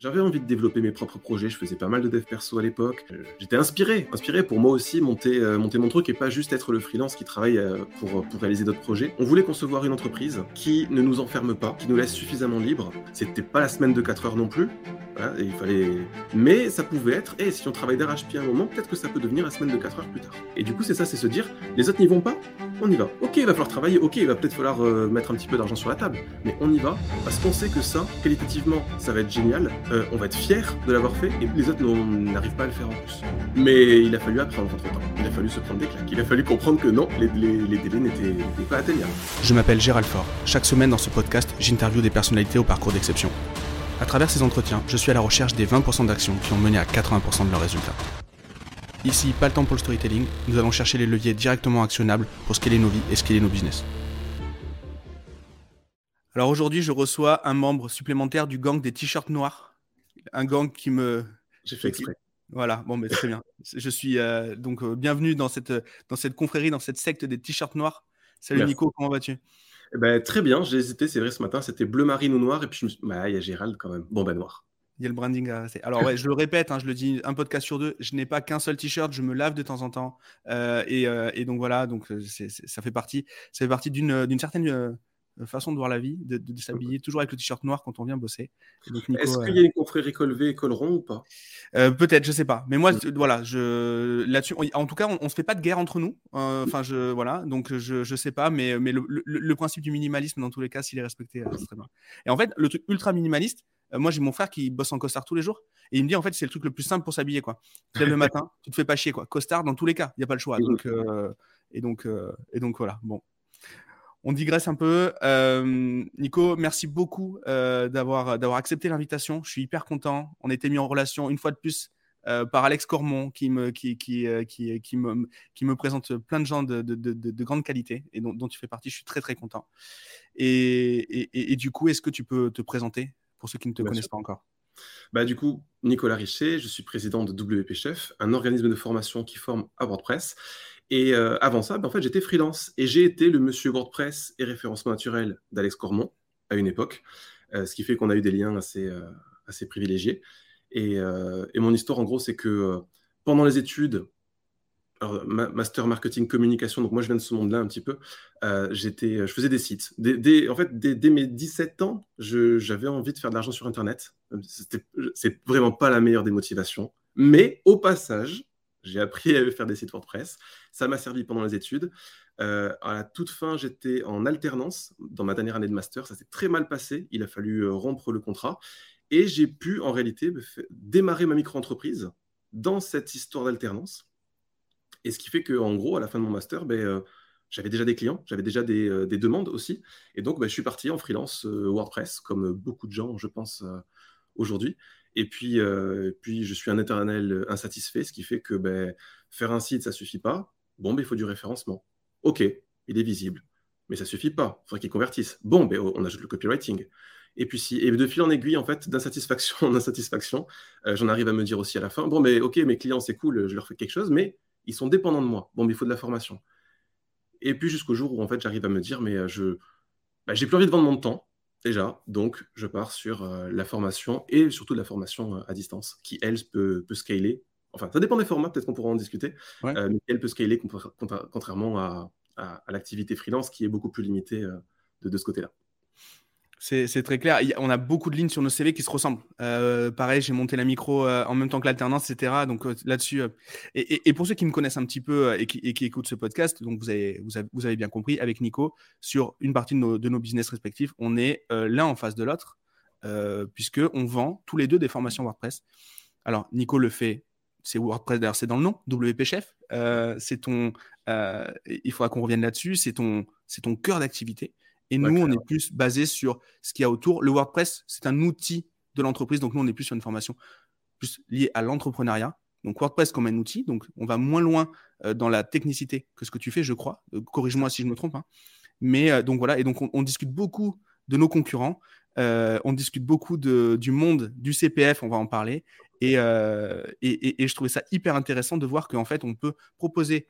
J'avais envie de développer mes propres projets, je faisais pas mal de dev perso à l'époque. Euh, j'étais inspiré, inspiré pour moi aussi monter, euh, monter mon truc et pas juste être le freelance qui travaille euh, pour, pour réaliser d'autres projets. On voulait concevoir une entreprise qui ne nous enferme pas, qui nous laisse suffisamment libre. C'était pas la semaine de 4 heures non plus, il fallait... mais ça pouvait être, et si on travaille d'arrache-pied un moment, peut-être que ça peut devenir la semaine de 4 heures plus tard. Et du coup, c'est ça, c'est se dire, les autres n'y vont pas, on y va. Ok, il va falloir travailler, ok, il va peut-être falloir mettre un petit peu d'argent sur la table, mais on y va, parce qu'on sait que ça, qualitativement, ça va être génial, on va être fier de l'avoir fait et les autres n'arrivent pas à le faire en plus. Mais il a fallu apprendre entre temps. Il a fallu se prendre des claques. Il a fallu comprendre que non, les, délais n'étaient pas atteignables. Je m'appelle Gérald Fort. Chaque semaine dans ce podcast, j'interviewe des personnalités au parcours d'exception. À travers ces entretiens, je suis à la recherche des 20% d'actions qui ont mené à 80% de leurs résultats. Ici, pas le temps pour le storytelling, nous allons chercher les leviers directement actionnables pour scaler nos vies et scaler nos business. Alors aujourd'hui, je reçois un membre supplémentaire du gang des t-shirts noirs un gang qui me. J'ai fait exprès. Voilà, bon, mais très bien. Je suis euh, donc euh, bienvenue dans cette, dans cette confrérie, dans cette secte des t-shirts noirs. Salut Nico, comment vas-tu? Eh ben, Très bien, j'ai hésité, c'est vrai, ce matin, c'était bleu marine ou noir, et puis je me suis bah, il y a Gérald quand même. Bon, ben noir. Il y a le branding à Alors, ouais, je le répète, hein, je le dis un podcast sur deux, je n'ai pas qu'un seul t-shirt, je me lave de temps en temps. Euh, et, et, donc voilà, donc ça fait partie, ça fait partie d'une certaine euh, façon de voir la vie, de, s'habiller toujours avec le t-shirt noir quand on vient bosser. Est-ce qu'il y a une confrérie V et col rond ou pas? Euh, Peut-être, je sais pas. Mais moi, voilà, je là-dessus, en tout cas, on, ne se fait pas de guerre entre nous. Euh, enfin, je voilà, donc je je sais pas, mais mais le, principe du minimalisme dans tous les cas, s'il est respecté, c'est très bien. Et en fait, le truc ultra minimaliste. Moi, j'ai mon frère qui bosse en costard tous les jours et il me dit en fait c'est le truc le plus simple pour s'habiller quoi. Tu le matin, tu te fais pas chier quoi. Costard dans tous les cas, il y a pas le choix. Donc et donc et donc voilà. Bon, on digresse un peu. Euh, Nico, merci beaucoup euh, d'avoir accepté l'invitation. Je suis hyper content. On a été mis en relation une fois de plus euh, par Alex Cormont qui me qui qui, qui, qui, me qui me présente plein de gens de, de, de, grande qualité et dont, dont, tu fais partie. Je suis très très content. Et, et, et, du coup, est-ce que tu peux te présenter? Pour ceux qui ne te connaissent pas encore bah, du coup, Nicolas Richet, je suis président de WP Chef, un organisme de formation qui forme à WordPress. Et euh, avant ça, ben, en fait, j'étais freelance et j'ai été le monsieur WordPress et référencement naturel d'Alex Cormont à une époque, euh, ce qui fait qu'on a eu des liens assez, euh, assez privilégiés. Et, et, mon histoire, en gros, c'est que pendant les études, master marketing communication, donc moi je viens de ce monde-là un petit peu, j'étais, je faisais des sites. en fait, dès, mes 17 ans, j'avais envie de faire de l'argent sur Internet. C'est vraiment pas la meilleure des motivations. Mais au passage, j'ai appris à faire des sites WordPress. Ça m'a servi pendant les études. Euh, à la toute fin, j'étais en alternance dans ma dernière année de master. Ça s'est très mal passé. Il a fallu euh, rompre le contrat. Et j'ai pu, en réalité, démarrer ma micro-entreprise dans cette histoire d'alternance. Et ce qui fait qu'en gros, à la fin de mon master, ben, euh, j'avais déjà des clients, j'avais déjà des, demandes aussi. Et donc, ben, je suis parti en freelance WordPress, comme beaucoup de gens, je pense, aujourd'hui. Et puis, euh, je suis un éternel insatisfait, ce qui fait que ben, faire un site, ça suffit pas. Bon, ben, il faut du référencement. OK, il est visible, mais ça suffit pas. Il faudrait qu'il convertisse. Bon, on ajoute le copywriting. Et puis, de fil en aiguille, en fait, d'insatisfaction en insatisfaction, euh, j'en arrive à me dire aussi à la fin, bon, mais OK, mes clients, c'est cool, je leur fais quelque chose, mais ils sont dépendants de moi. Bon, mais il faut de la formation. Et puis, jusqu'au jour où, en fait, j'arrive à me dire, mais euh, je, ben, j'ai plus envie de vendre mon temps déjà. Donc, je pars sur euh, la formation et surtout la formation euh, à distance, qui, elle, peut, peut scaler. Enfin, ça dépend des formats, peut-être qu'on pourra en discuter, euh, mais elle peut scaler contrairement à, l'activité freelance qui est beaucoup plus limitée de ce côté-là. C'est très clair. On a beaucoup de lignes sur nos CV qui se ressemblent. Euh, pareil, j'ai monté la micro euh, en même temps que l'alternance, etc. Donc euh, là-dessus. Et, pour ceux qui me connaissent un petit peu et qui, écoutent ce podcast, donc vous avez, bien compris, avec Nico, sur une partie de nos, business respectifs, on est l'un en face de l'autre, puisque on vend tous les deux des formations WordPress. Alors, Nico le fait, c'est WordPress, d'ailleurs, c'est dans le nom, WP Chef. c'est ton, il faudra qu'on revienne là-dessus, c'est ton, ton cœur d'activité. Et nous, on est plus basé sur ce qu'il y a autour. Le WordPress, c'est un outil de l'entreprise. Donc, nous, on est plus sur une formation plus liée à l'entrepreneuriat. Donc, WordPress comme un outil. Donc, on va moins loin euh, dans la technicité que ce que tu fais, je crois. Euh, corrige-moi si je me trompe. Hein. Mais euh, donc, voilà. Et donc, on, discute beaucoup de nos concurrents. on discute beaucoup de, du monde du CPF. On va en parler. Et, et, et, je trouvais ça hyper intéressant de voir qu'en fait, on peut proposer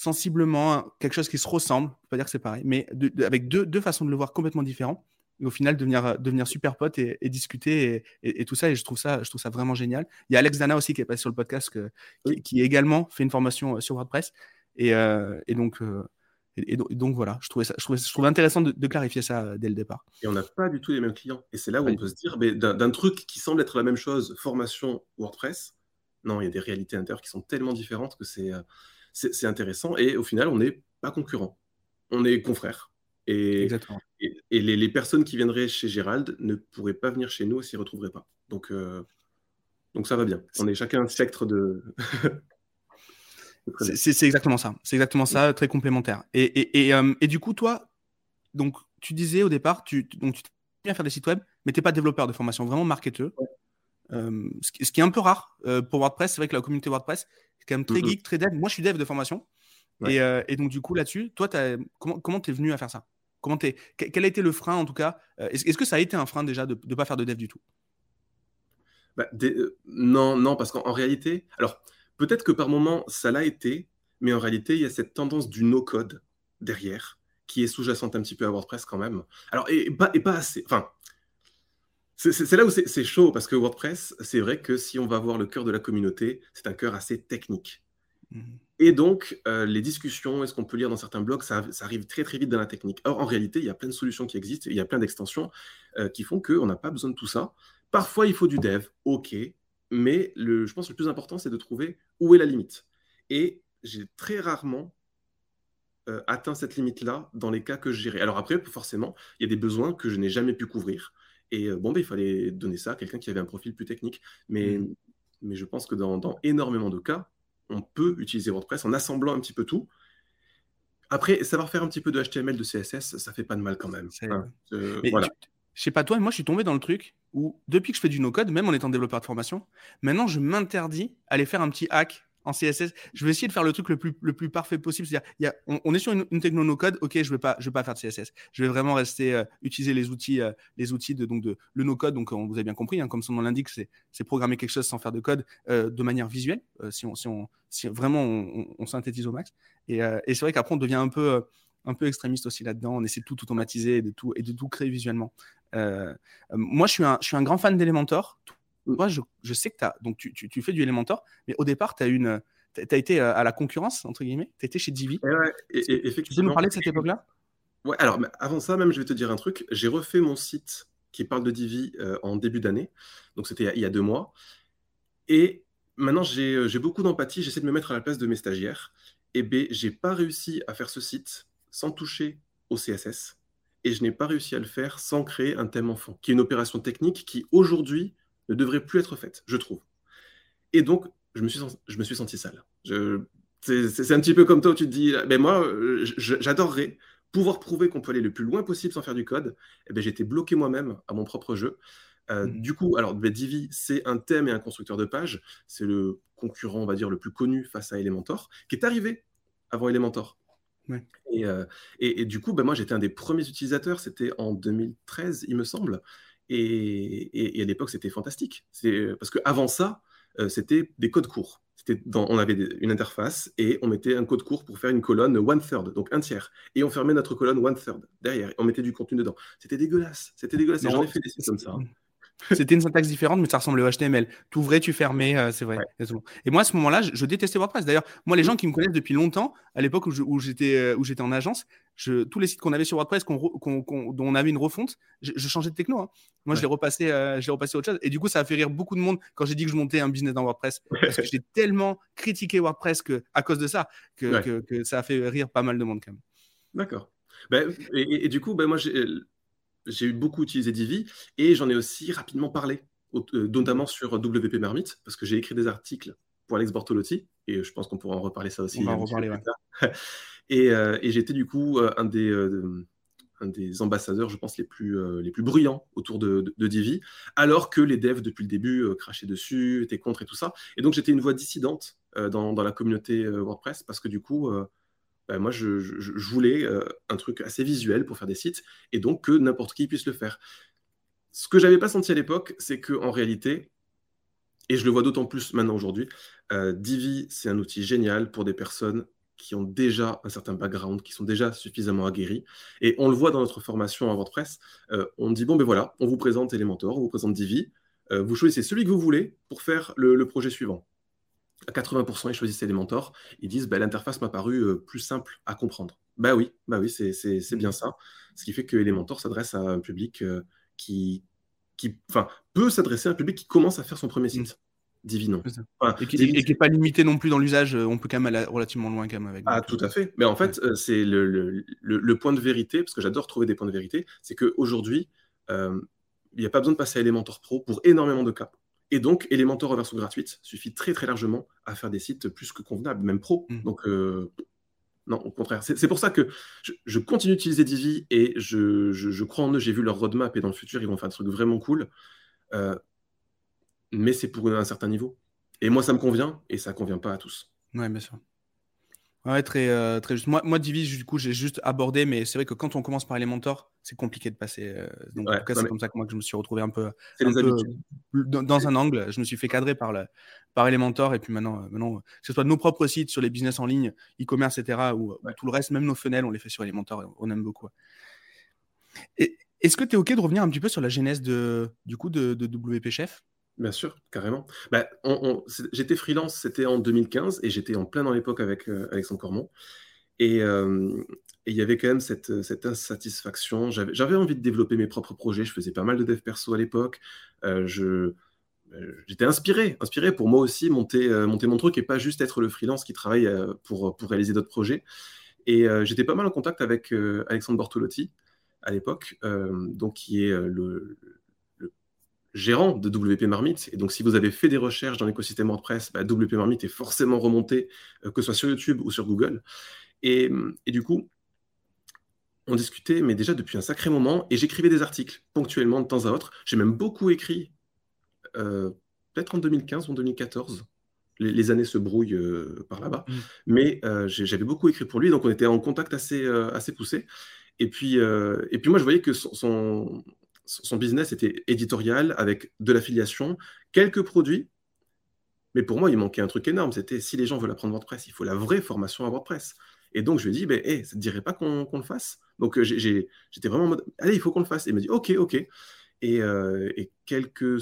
sensiblement quelque chose qui se ressemble, pas dire que c'est pareil, mais avec deux, deux, façons de le voir complètement différentes, au final devenir, devenir super potes et, discuter et, tout ça. Et je trouve ça, je trouve ça vraiment génial. Il y a Alex Dana aussi qui est passé sur le podcast, que, qui, également fait une formation sur WordPress. Et, donc, et, donc voilà, je trouvais, ça, je trouvais, je trouvais intéressant de, clarifier ça dès le départ. Et on n'a pas du tout les mêmes clients. Et c'est là où on peut se dire, d'un truc qui semble être la même chose, formation WordPress, non, il y a des réalités intérieures qui sont tellement différentes que c'est c'est intéressant. Et au final, on n'est pas concurrents. On est confrères. Et, et, les, personnes qui viendraient chez Gérald ne pourraient pas venir chez nous et s'y retrouveraient pas. Donc, euh, donc ça va bien. On est chacun un spectre de. c'est exactement ça. C'est exactement ça, très complémentaire. Et, et, euh, du coup, toi, donc, tu disais au départ, tu, donc, tu bien faire des sites web, mais tu n'es pas développeur de formation, vraiment marketeur. Euh, ce, qui est un peu rare pour WordPress. C'est vrai que la communauté WordPress, c'est quand même très geek, très dev. Moi, je suis dev de formation. Euh, et, donc, du coup, là-dessus, toi, comment tu es venu à faire ça? Comment es... Quel a été le frein, en tout cas? Euh, Est-ce que ça a été un frein déjà de ne pas faire de dev du tout? Bah, euh, Non, non, parce qu'en réalité, alors peut-être que par moment, ça l'a été, mais en réalité, il y a cette tendance du no-code derrière, qui est sous-jacente un petit peu à WordPress quand même. Alors, et, pas, et pas assez. Enfin, c'est là où c'est chaud, parce que WordPress, c'est vrai que si on va voir le cœur de la communauté, c'est un cœur assez technique. Mmh. Et donc, euh, les discussions, est-ce qu'on peut lire dans certains blogs, ça, arrive très très vite dans la technique. Or, en réalité, il y a plein de solutions qui existent, il y a plein d'extensions euh, qui font qu'on n'a pas besoin de tout ça. Parfois, il faut du dev, ok, mais le, je pense que le plus important, c'est de trouver où est la limite. Et j'ai très rarement euh, atteint cette limite-là dans les cas que je gérais. Alors après, forcément, il y a des besoins que je n'ai jamais pu couvrir. Et bon, ben, il fallait donner ça à quelqu'un qui avait un profil plus technique. Mais, mmh. mais je pense que dans, dans énormément de cas, on peut utiliser WordPress en assemblant un petit peu tout. Après, savoir faire un petit peu de HTML, de CSS, ça fait pas de mal quand même. Hein, euh, voilà. je sais pas toi, moi je suis tombé dans le truc où depuis que je fais du no-code, même en étant développeur de formation, maintenant je m'interdis à aller faire un petit hack CSS. Je vais essayer de faire le truc le plus, parfait possible. On, est sur une, une techno no-code, ok, je ne vais, pas, faire de CSS. Je vais vraiment rester, euh, utiliser les outils, euh, les outils de, de le no-code. Donc, on vous avez bien compris, hein, comme son nom l'indique, c'est programmer quelque chose sans faire de code euh, de manière visuelle, si, vraiment on, synthétise au max. Et, c'est vrai qu'après, on devient un peu, extrémiste aussi là-dedans. On essaie de tout automatiser et de tout, et de tout créer visuellement. moi, je suis un grand fan d'Elementor moi, je, je, sais que as, donc tu, tu, tu, fais du Elementor, mais au départ, tu as, une, as été euh, à la concurrence, entre guillemets. Tu étais chez Divi. Ouais, et, effectivement. Tu peux nous parler de cette époque-là? Ouais, alors avant ça, même, je vais te dire un truc. J'ai refait mon site qui parle de Divi euh, en début d'année. Donc, c'était il y a deux mois. Et maintenant, j'ai euh, beaucoup d'empathie. J'essaie de me mettre à la place de mes stagiaires. Et B, j'ai pas réussi à faire ce site sans toucher au CSS. Et je n'ai pas réussi à le faire sans créer un thème enfant, qui est une opération technique qui, aujourd'hui, ne devrait plus être faite, je trouve. Et donc, je me suis, je me suis senti sale. C'est un petit peu comme toi où tu te dis, mais moi, j'adorerais pouvoir prouver qu'on peut aller le plus loin possible sans faire du code. Et eh ben, j'étais bloqué moi-même à mon propre jeu. Euh, mmh. Du coup, alors ben, Divi, c'est un thème et un constructeur de page. C'est le concurrent, on va dire, le plus connu face à Elementor, qui est arrivé avant Elementor. Euh, et, et, du coup, ben, moi, j'étais un des premiers utilisateurs. C'était en 2013, il me semble. Et, à l'époque, c'était fantastique. Parce qu'avant ça, euh, c'était des codes courts. Dans, on avait une interface et on mettait un code court pour faire une colonne one third, donc un tiers. Et on fermait notre colonne one third derrière. Et on mettait du contenu dedans. C'était dégueulasse. C'était dégueulasse. J'en ai fait des sites comme ça. C'était une syntaxe différente, mais ça ressemblait au HTML. Tu ouvrais, tu fermais, euh, c'est vrai. Et moi, à ce moment-là, je, détestais WordPress. D'ailleurs, moi, les gens qui me connaissent depuis longtemps, à l'époque où, euh, j'étais en agence, tous les sites qu'on avait sur WordPress, dont on avait une refonte, je, changeais de techno. Hein. Moi, je l'ai repassé, euh, repassé autre chose. Et du coup, ça a fait rire beaucoup de monde quand j'ai dit que je montais un business dans WordPress. Parce que j'ai tellement critiqué WordPress que, à cause de ça que, ça a fait rire pas mal de monde quand même. D'accord. Ben, et, du coup, ben, moi, j'ai j'ai beaucoup utilisé Divi et j'en ai aussi rapidement parlé, euh, notamment sur WP Marmite, parce que j'ai écrit des articles pour Alex Bortolotti et je pense qu'on pourra en reparler ça aussi. On va en reparler, et, euh, et j'étais du coup euh, un des, un des ambassadeurs, je pense, les plus, les plus bruyants autour de, de, Divi, alors que les devs, depuis le début, crachaient dessus, étaient contre et tout ça. Et donc, j'étais une voix dissidente dans, dans, la communauté WordPress, parce que du coup, bah, moi, je, voulais euh, un truc assez visuel pour faire des sites, et donc que n'importe qui puisse le faire. Ce que j'avais pas senti à l'époque, c'est que en réalité, et je le vois d'autant plus maintenant aujourd'hui, euh, Divi, c'est un outil génial pour des personnes qui ont déjà un certain background, qui sont déjà suffisamment aguerris. Et on le voit dans notre formation à WordPress. Euh, on dit bon, ben voilà, on vous présente Elementor, on vous présente Divi. Euh, vous choisissez celui que vous voulez pour faire le, projet suivant. À 80%, ils choisissent Elementor. Ils disent ben, l'interface m'a paru euh, plus simple à comprendre. Bah oui, bah oui, c'est bien ça. Ce qui fait que Elementor s'adresse à un public qui, qui peut s'adresser à un public qui commence à faire son premier site. Divino. et qui n'est pas limité non plus dans l'usage, euh, on peut quand même aller relativement loin quand même avec. Ah, tout à fait. Mais en fait, euh, c'est le, le, le, point de vérité, parce que j'adore trouver des points de vérité, c'est qu'aujourd'hui, euh, il n'y a pas besoin de passer à Elementor Pro pour énormément de cas. Et donc, Elementor en version gratuite suffit très très largement à faire des sites plus que convenables, même pro. Mmh. Donc, non, au contraire. C'est pour ça que je, continue d'utiliser Divi et je, je, je, crois en eux. J'ai vu leur roadmap et dans le futur, ils vont faire un truc vraiment cool mais c'est pour un certain niveau. Et moi, ça me convient, et ça ne convient pas à tous. Ouais, bien sûr. Ouais, très, euh, très juste. Moi, moi Divi, du coup, j'ai juste abordé, mais c'est vrai que quand on commence par Elementor, c'est compliqué de passer. Euh, donc, en tout cas, c'est comme ça que moi que je me suis retrouvé un peu, dans, un angle. Je me suis fait cadrer par, le, par Elementor, et puis maintenant, euh, maintenant, que ce soit nos propres sites sur les business en ligne, e-commerce, etc., ou tout le reste, même nos fenêtres, on les fait sur Elementor, on aime beaucoup. Est-ce que tu es OK de revenir un petit peu sur la genèse de, du coup, de, de WP Chef? Bien sûr, carrément. Bah, j'étais freelance, c'était en 2015, et j'étais en plein dans l'époque avec euh, Alexandre Cormont. Euh, et il y avait quand même cette, cette insatisfaction. J'avais envie de développer mes propres projets. Je faisais pas mal de dev perso à l'époque. Euh, j'étais inspiré, inspiré pour moi aussi monter, mon truc et pas juste être le freelance qui travaille pour, pour réaliser d'autres projets. Et j'étais pas mal en contact avec Alexandre Bortolotti à l'époque, donc qui est le, gérant de WP Marmite. Et donc, si vous avez fait des recherches dans l'écosystème WordPress, bah, WP Marmite est forcément remonté, euh, que ce soit sur YouTube ou sur Google. Et, du coup, on discutait, mais déjà depuis un sacré moment, et j'écrivais des articles ponctuellement de temps à autre. J'ai même beaucoup écrit, euh, peut-être en 2015 ou en 2014. Les, années se brouillent euh, par là-bas. Mmh. Mais j'avais beaucoup écrit pour lui, donc on était en contact assez, assez poussé. Et puis, et puis moi, je voyais que son, son business était éditorial avec de l'affiliation, quelques produits. Mais pour moi, il manquait un truc énorme. C'était si les gens veulent apprendre WordPress, il faut la vraie formation à WordPress. Et donc, je lui ai dit, ben, ça ne te dirait pas qu'on le fasse? Donc, euh, j'étais vraiment en mode, allez, il faut qu'on le fasse. Et il m'a dit, OK, OK. Et, euh, quelques.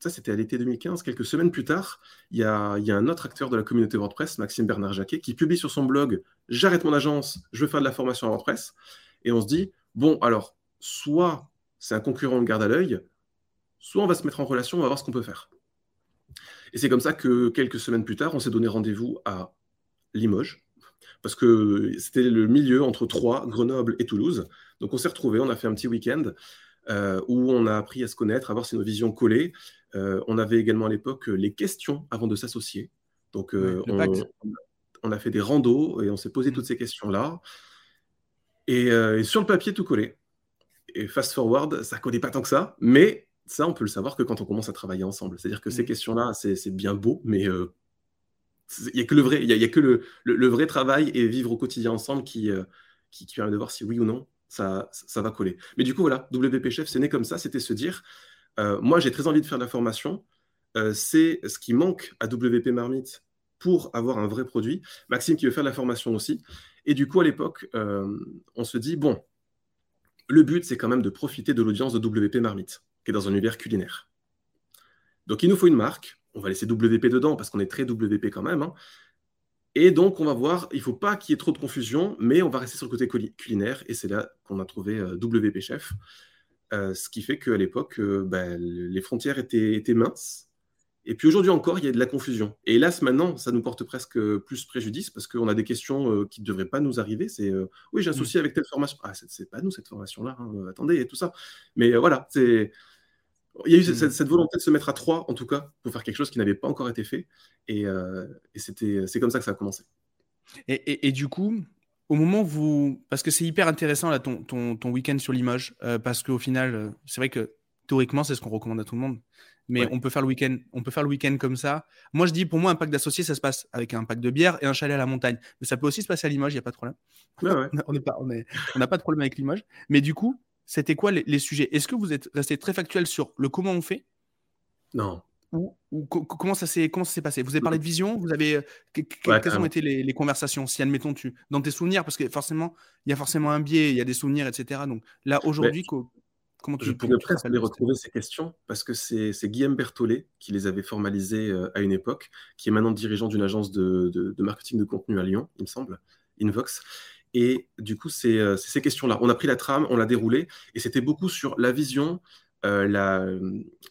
Ça, c'était à l'été 2015. Quelques semaines plus tard, il y, a, il y, a, un autre acteur de la communauté WordPress, Maxime Bernard Jacquet, qui publie sur son blog J'arrête mon agence, je veux faire de la formation à WordPress. Et on se dit, bon, alors, soit c'est un concurrent de garde à l'œil, soit on va se mettre en relation, on va voir ce qu'on peut faire. Et c'est comme ça que quelques semaines plus tard, on s'est donné rendez-vous à Limoges, parce que c'était le milieu entre Troyes, Grenoble et Toulouse. Donc on s'est retrouvés, on a fait un petit week-end euh, où on a appris à se connaître, à voir si nos visions collaient. Euh, on avait également à l'époque les questions avant de s'associer. Donc euh, on, a fait des randos et on s'est posé mmh. toutes ces questions-là. Et, et, sur le papier, tout collé et fast forward, ça ne connaît pas tant que ça, mais ça, on peut le savoir que quand on commence à travailler ensemble. C'est-à-dire que ces mm. questions-là, c'est bien beau, mais euh, il n'y a que, le vrai, y a, que le, vrai travail et vivre au quotidien ensemble qui, euh, qui, permet de voir si oui ou non ça, ça, va coller. Mais du coup, voilà, WP Chef, c'est né comme ça, c'était se dire, euh, moi j'ai très envie de faire de la formation, c'est ce qui manque à WP Marmite pour avoir un vrai produit. Maxime qui veut faire de la formation aussi. Et du coup, à l'époque, on se dit, bon, le but, c'est quand même de profiter de l'audience de WP Marmite, qui est dans un univers culinaire. Donc, il nous faut une marque. On va laisser WP dedans parce qu'on est très WP quand même. Hein. Et donc, on va voir, il ne faut pas qu'il y ait trop de confusion, mais on va rester sur le côté culinaire. Et c'est là qu'on a trouvé euh, WP Chef. Euh, ce qui fait qu'à l'époque, euh, ben, les frontières étaient minces. Et puis aujourd'hui encore, il y a de la confusion. Et hélas, maintenant, ça nous porte presque plus préjudice parce qu'on a des questions euh, qui ne devraient pas nous arriver. C'est euh, oui, j'ai un mmh. souci avec telle formation. Ah, c'est pas nous cette formation-là. Hein, euh, attendez, et tout ça. Mais voilà, c'est. Il y a eu cette, volonté de se mettre à trois, en tout cas, pour faire quelque chose qui n'avait pas encore été fait. Et, c'était, c'est comme ça que ça a commencé. Et, du coup, au moment où vous. Parce que c'est hyper intéressant, là, ton, ton, ton week-end sur Limoges, parce qu'au final, c'est vrai que théoriquement, c'est ce qu'on recommande à tout le monde mais on peut faire le week-end, on peut faire le week-end comme ça. Moi, je dis, pour moi, un pack d'associés, ça se passe avec un pack de bière et un chalet à la montagne. Mais ça peut aussi se passer à Limoges, il n'y a pas de problème. on n'a pas, on pas de problème avec Limoges. Mais du coup, c'était quoi les, sujets? Est-ce que vous êtes resté très factuel sur le comment on fait? Non. ou, comment ça s'est passé? Vous avez parlé de vision Vous avez quelles ont été les, conversations? Si admettons tu dans tes souvenirs, parce que forcément il y a forcément un biais, il y a des souvenirs, etc. Donc là aujourd'hui, comment tu Je pourrais presque les retrouver ces questions parce que c'est Guillaume Berthollet qui les avait formalisées euh, à une époque, qui est maintenant dirigeant d'une agence de, de, marketing de contenu à Lyon, il me semble, Invox. Et du coup, c'est ces questions-là. On a pris la trame, on l'a déroulée, et c'était beaucoup sur la vision, euh,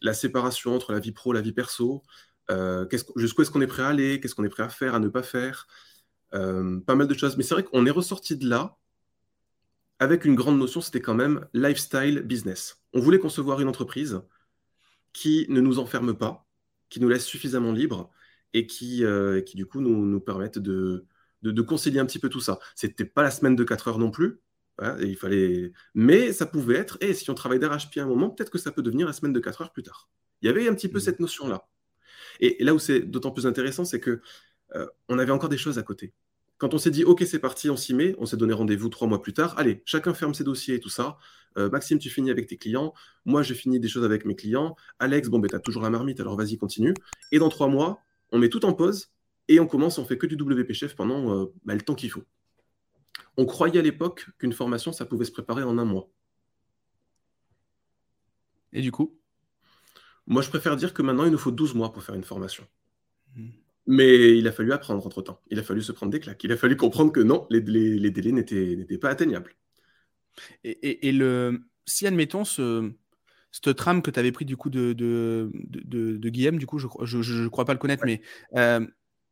la, séparation entre la vie pro, la vie perso, euh, jusqu'où est-ce qu'on est prêt à aller, qu'est-ce qu'on est prêt à faire, à ne pas faire, euh, pas mal de choses. Mais c'est vrai qu'on est ressorti de là avec une grande notion, c'était quand même lifestyle business. On voulait concevoir une entreprise qui ne nous enferme pas, qui nous laisse suffisamment libres et qui, qui du coup nous, nous permettent de, de, de, concilier un petit peu tout ça. C'était pas la semaine de 4 heures non plus, il fallait... Mais ça pouvait être, et si on travaille d'arrache-pied un moment, peut-être que ça peut devenir la semaine de 4 heures plus tard. Il y avait un petit peu mmh. cette notion-là. Et, là où c'est d'autant plus intéressant, c'est que euh, on avait encore des choses à côté. Quand on s'est dit, OK, c'est parti, on s'y met, on s'est donné rendez-vous trois mois plus tard, allez, chacun ferme ses dossiers et tout ça. Euh, Maxime, tu finis avec tes clients. Moi, je finis des choses avec mes clients. Alex, bon, ben, tu as toujours la marmite, alors vas-y, continue. Et dans trois mois, on met tout en pause et on commence, on fait que du WP Chef pendant euh, bah, le temps qu'il faut. On croyait à l'époque qu'une formation, ça pouvait se préparer en un mois. Et du coup? Moi, je préfère dire que maintenant, il nous faut 12 mois pour faire une formation. Hmm. Mais il a fallu apprendre entre-temps. Il a fallu se prendre des claques. Il a fallu comprendre que non, les, délais n'étaient pas atteignables. Et, le, si, admettons, ce, cette trame que tu avais pris du coup de, de, Guillaume, du coup, je ne crois pas le connaître, mais euh,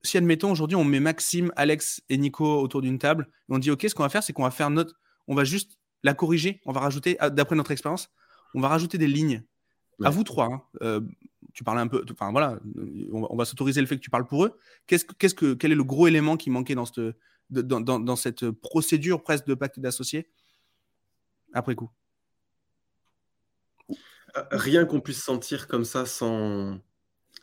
si admettons aujourd'hui on met Maxime, Alex et Nico autour d'une table, et on dit ok, ce qu'on va faire, c'est qu'on va faire notre, on va juste la corriger, on va rajouter, ah, d'après notre expérience, on va rajouter des lignes. À vous trois, hein. euh, tu parles un peu, enfin voilà, on va, s'autoriser le fait que tu parles pour eux. Qu'est-ce, qu'est-ce que, quel est le gros élément qui manquait dans cette, dans, dans, cette procédure presque de pacte d'associés après coup? Euh, Rien qu'on puisse sentir comme ça sans,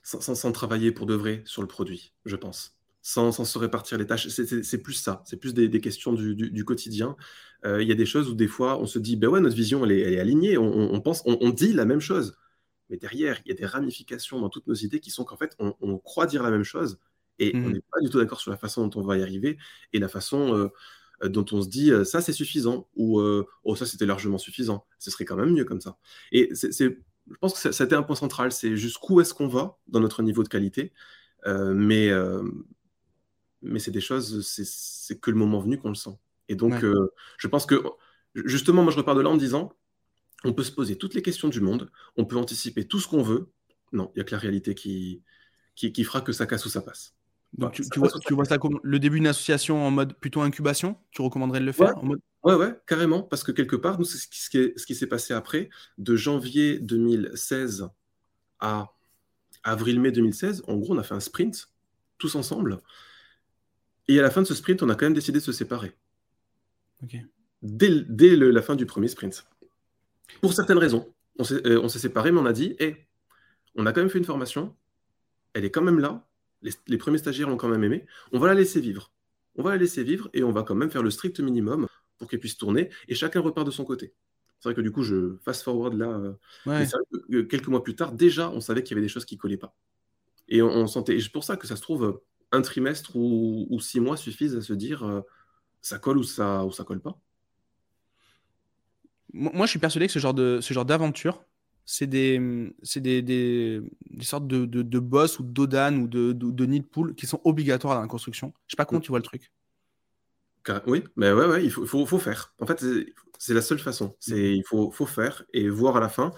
sans, travailler pour de vrai sur le produit, je pense. Sans, se répartir les tâches. C'est plus ça, c'est plus des, questions du, quotidien. Euh, il y a des choses où des fois on se dit, ben ouais, notre vision elle est, alignée, on, pense, on, dit la même chose. Mais derrière, il y a des ramifications dans toutes nos idées qui sont qu'en fait, on, croit dire la même chose et on mmh. n'est pas du tout d'accord sur la façon dont on va y arriver et la façon euh, dont on se dit, euh, ça c'est suffisant ou oh, ça c'était largement suffisant. Ce serait quand même mieux comme ça. Et c'est je pense que c'était un point central, c'est jusqu'où est-ce qu'on va dans notre niveau de qualité. Euh, mais euh, mais c'est des choses, c'est que le moment venu qu'on le sent. Et donc, euh, je pense que, justement, moi, je repars de là en disant, on peut se poser toutes les questions du monde, on peut anticiper tout ce qu'on veut. Non, il n'y a que la réalité qui, qui, qui, fera que ça casse ou ça passe. Donc, tu, vois, tu vois ça comme le début d'une association en mode plutôt incubation? Tu recommanderais de le faire en mode... Ouais, ouais, carrément, parce que quelque part, nous, c'est ce qui, ce qui s'est passé après, de janvier 2016 à avril-mai 2016, en gros, on a fait un sprint, tous ensemble, et à la fin de ce sprint, on a quand même décidé de se séparer. Dès, dès la fin du premier sprint. Pour certaines raisons. On s'est euh, séparés, mais on a dit, hé, on a quand même fait une formation, elle est quand même là, les, les premiers stagiaires l'ont quand même aimé, on va la laisser vivre. On va la laisser vivre et on va quand même faire le strict minimum pour qu'elle puisse tourner, et chacun repart de son côté. C'est vrai que du coup, je fast forward là. Euh, quelques mois plus tard, déjà, on savait qu'il y avait des choses qui collaient pas. Et on, sentait. Et c'est pour ça que ça se trouve, un trimestre ou, six mois suffisent à se dire euh, ça colle ou ça, ou ça colle pas. Moi, je suis persuadé que ce genre de ce genre d'aventure, c'est des, des, des, des, sortes de, de, boss ou d'odan ou de, de, de nid pool qui sont obligatoires dans la construction. Je sais pas comment mm. tu vois le truc. Oui, mais ouais, ouais, il faut, faut, faut faire. En fait, c'est la seule façon. C'est mmh. il faut, faut faire et voir à la fin.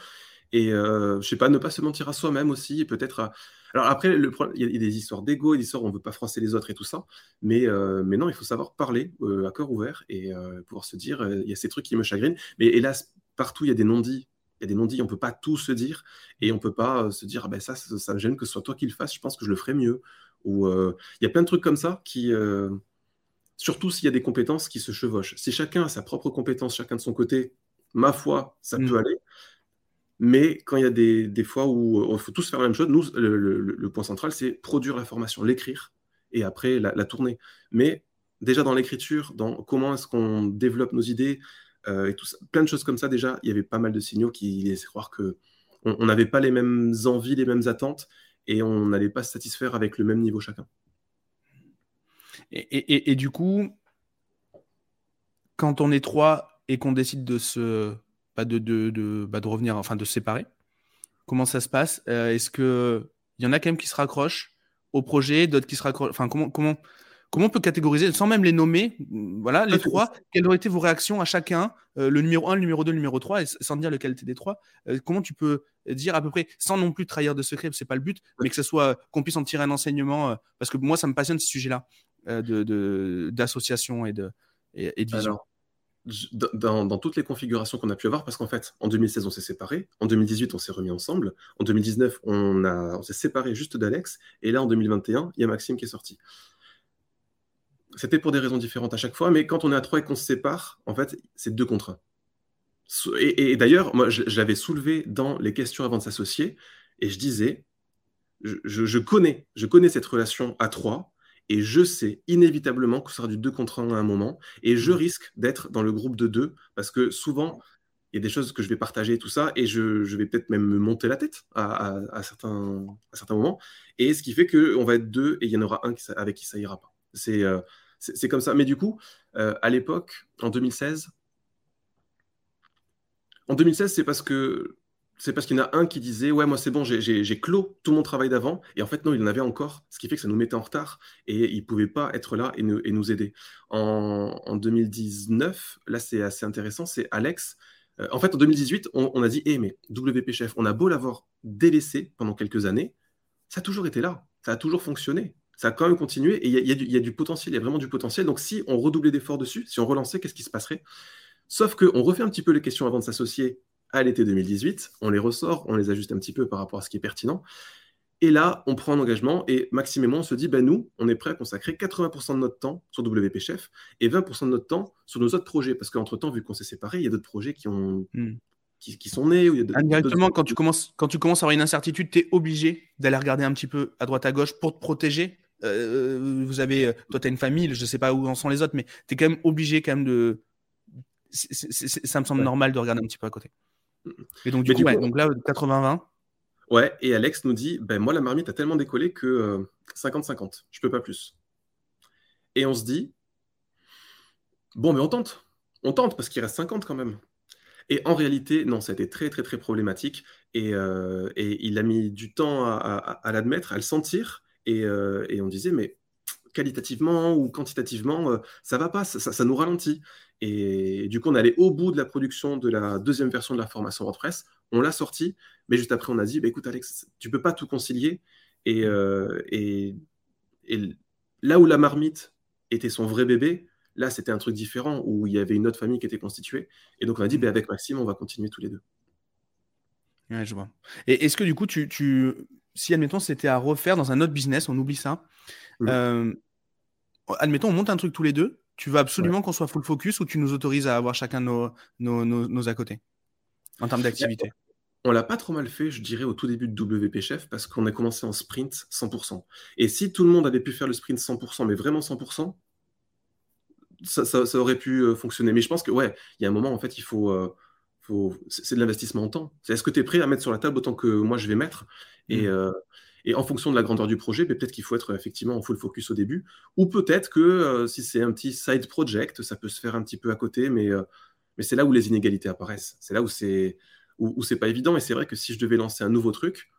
Et euh, je sais pas, ne pas se mentir à soi-même aussi, peut-être. Alors après, le il y a des histoires d'ego, des histoires où on veut pas froisser les autres et tout ça. Mais, euh, mais non, il faut savoir parler euh, à cœur ouvert et euh, pouvoir se dire, il y a ces trucs qui me chagrinent. Mais hélas, partout il y a des non-dits. Il y a des non-dits, on peut pas tout se dire et on peut pas se dire, ah ben ça, ça, ça, me gêne que ce soit toi qui le fasses. Je pense que je le ferais mieux. Ou il y a plein de trucs comme ça qui Surtout s'il y a des compétences qui se chevauchent. Si chacun a sa propre compétence, chacun de son côté, ma foi, ça peut mm. aller. Mais quand il y a des, fois où il faut tous faire la même chose, nous, le, point central, c'est produire la formation, l'écrire et après la, tourner. Mais déjà dans l'écriture, dans comment est-ce qu'on développe nos idées euh, et tout plein de choses comme ça, déjà, il y avait pas mal de signaux qui laissaient croire que on n'avait pas les mêmes envies, les mêmes attentes et on n'allait pas se satisfaire avec le même niveau chacun. Et, du coup, quand on est trois et qu'on décide de se, bah, de, de, bah, de, revenir, enfin de se séparer, comment ça se passe? Euh, Est-ce que il y en a quand même qui se raccrochent au projet, d'autres qui se raccrochent Enfin, comment, comment, comment on peut catégoriser, sans même les nommer, voilà, les trois, quelles auraient été vos réactions à chacun, euh, le numéro 1, le numéro 2, le numéro 3, et sans dire lequel était des trois euh, Comment tu peux dire à peu près, sans non plus trahir de secret, c'est pas le but, mais que ce soit qu'on puisse en tirer un enseignement, parce que moi, ça me passionne ce sujet-là d'association de, et, de, et, de vision dans, toutes les configurations qu'on a pu avoir, parce qu'en fait, en 2016, on s'est séparés, en 2018, on s'est remis ensemble, en 2019, on, on s'est séparés juste d'Alex, et là, en 2021, il y a Maxime qui est sorti. C'était pour des raisons différentes à chaque fois, mais quand on est à trois et qu'on se sépare, en fait, c'est deux contre un. Et, d'ailleurs, moi, je, l'avais soulevé dans les questions avant de s'associer, et je disais, je, connais, je connais cette relation à trois, et je sais inévitablement que ce sera du 2 contre 1 à un moment. Et je mmh. risque d'être dans le groupe de 2 parce que souvent, il y a des choses que je vais partager et tout ça. Et je, vais peut-être même me monter la tête à, certains, à certains moments. Et ce qui fait qu'on va être deux et il y en aura un avec qui ça ira pas. Euh, c'est comme ça. Mais du coup, euh, à l'époque, en 2016, en 2016, c'est parce que c'est parce qu'il y en a un qui disait Ouais, moi c'est bon, j'ai clos tout mon travail d'avant. Et en fait, non, il en avait encore, ce qui fait que ça nous mettait en retard et il ne pouvait pas être là et nous, aider. En, 2019, là c'est assez intéressant, c'est Alex. Euh, en fait, en 2018, on, a dit Eh, mais WP Chef, on a beau l'avoir délaissé pendant quelques années, ça a toujours été là, ça a toujours fonctionné. Ça a quand même continué et il y, y, a du potentiel, il y a vraiment du potentiel. Donc, si on redoublait d'efforts dessus, si on relançait, qu'est-ce qui se passerait? Sauf qu'on refait un petit peu les questions avant de s'associer à l'été 2018, on les ressort, on les ajuste un petit peu par rapport à ce qui est pertinent. Et là, on prend un engagement et Maxime et moi, on se dit, ben nous, on est prêt à consacrer 80% de notre temps sur WP Chef et 20% de notre temps sur nos autres projets. Parce qu'entre-temps, vu qu'on s'est séparés, il y a d'autres projets qui, ont, hmm. qui, sont nés. Indirectement, quand tu, commences, quand tu commences à avoir une incertitude, tu es obligé d'aller regarder un petit peu à droite à gauche pour te protéger. Euh, vous avez, euh, toi, tu as une famille, je ne sais pas où en sont les autres, mais tu es quand même obligé quand même de... ça me semble normal de regarder un petit peu à côté. Et donc, du, coup, donc là, 80-20. Ouais, et Alex nous dit ben, Moi, la marmite a tellement décollé que 50-50, euh, je peux pas plus. Et on se dit Bon, mais on tente. On tente parce qu'il reste 50 quand même. Et en réalité, non, ça a été très, très, très problématique. Et, euh, et il a mis du temps à, à, l'admettre, à le sentir. Et, euh, et, on disait Mais qualitativement ou quantitativement, ça va pas, ça, ça nous ralentit. Et du coup, on allait au bout de la production de la deuxième version de la formation WordPress. On l'a sorti, mais juste après, on a dit bah, écoute, Alex, tu peux pas tout concilier. Et, euh, et, là où la marmite était son vrai bébé, là, c'était un truc différent où il y avait une autre famille qui était constituée. Et donc, on a dit bah, avec Maxime, on va continuer tous les deux. Ouais, je vois. Et est-ce que du coup, tu, tu... si admettons, c'était à refaire dans un autre business, on oublie ça. Mmh. Euh, admettons, on monte un truc tous les deux tu veux absolument qu'on soit full focus ou tu nous autorises à avoir chacun nos, nos, nos, à côté en termes d'activité? On l'a pas trop mal fait, je dirais, au tout début de WP Chef, parce qu'on a commencé en sprint 100%. Et si tout le monde avait pu faire le sprint 100%, mais vraiment 100%, ça, ça, aurait pu euh, fonctionner. Mais je pense que, ouais, il y a un moment, en fait, il faut. Euh, faut... C'est de l'investissement en temps. Est-ce que tu es prêt à mettre sur la table autant que moi je vais mettre? Et, mmh. euh, et en fonction de la grandeur du projet, peut-être qu'il faut être effectivement en full focus au début. Ou peut-être que euh, si c'est un petit side project, ça peut se faire un petit peu à côté, mais, euh, mais c'est là où les inégalités apparaissent. C'est là où c'est où, c'est pas évident. Et c'est vrai que si je devais lancer un nouveau truc,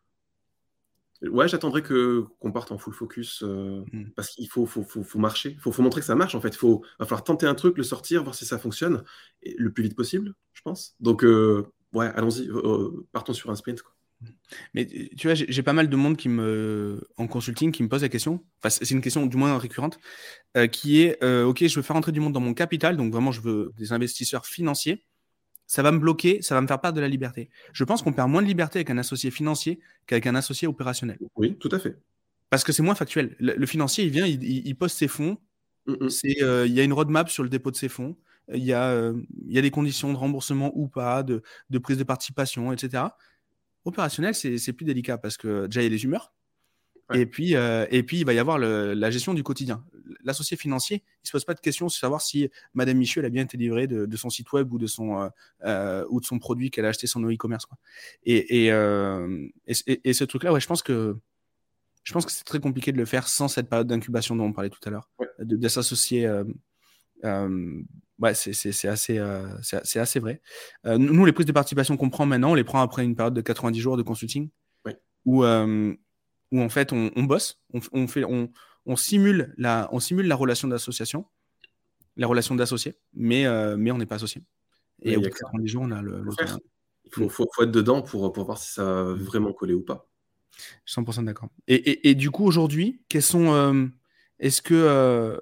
ouais, j'attendrais que qu'on parte en full focus euh, hmm. parce qu'il faut, faut, faut, faut, marcher. Il faut, faut, montrer que ça marche en fait. Il faut, va falloir tenter un truc, le sortir, voir si ça fonctionne et le plus vite possible, je pense. Donc, ouais, allons-y, partons sur un sprint. Quoi. Mais tu vois, j'ai pas mal de monde qui me, en consulting qui me pose la question, enfin, c'est une question du moins récurrente, euh, qui est euh, Ok, je veux faire entrer du monde dans mon capital, donc vraiment, je veux des investisseurs financiers. Ça va me bloquer, ça va me faire perdre de la liberté. Je pense qu'on perd moins de liberté avec un associé financier qu'avec un associé opérationnel. Oui, tout à fait. Parce que c'est moins factuel. Le, financier, il vient, il, il, pose ses fonds. C'est, euh, il y a une roadmap sur le dépôt de ses fonds. Il y, a, il y a des conditions de remboursement ou pas, de, de prise de participation, etc. Opérationnel, c'est plus délicat parce que déjà, il y a les humeurs. Et, puis, euh, et puis, il va y avoir la gestion du quotidien. L'associé financier, il ne se pose pas de questions sur savoir si Madame Michel a bien été livrée de, son site web ou de son, euh, euh, ou de son produit qu'elle a acheté sur nos e-commerce. Et, et, et, ce truc-là, ouais, je pense que je pense que c'est très compliqué de le faire sans cette période d'incubation dont on parlait tout à l'heure, de, s'associer. Ouais, c'est assez, c'est assez vrai. nous, les prises de participation qu'on prend maintenant, on les prend après une période de 90 jours de consulting, où, où en fait on, bosse, on, on fait, on, on simule la, on simule la relation d'association, la relation d'associé, mais, euh, mais on n'est pas associé. Et au bout de jours, on a le, Il faut, faut, être dedans pour, pour voir si ça va vraiment coller ou pas. 100% d'accord. Et, et, et, du coup, aujourd'hui, quels sont. Euh, est-ce que euh,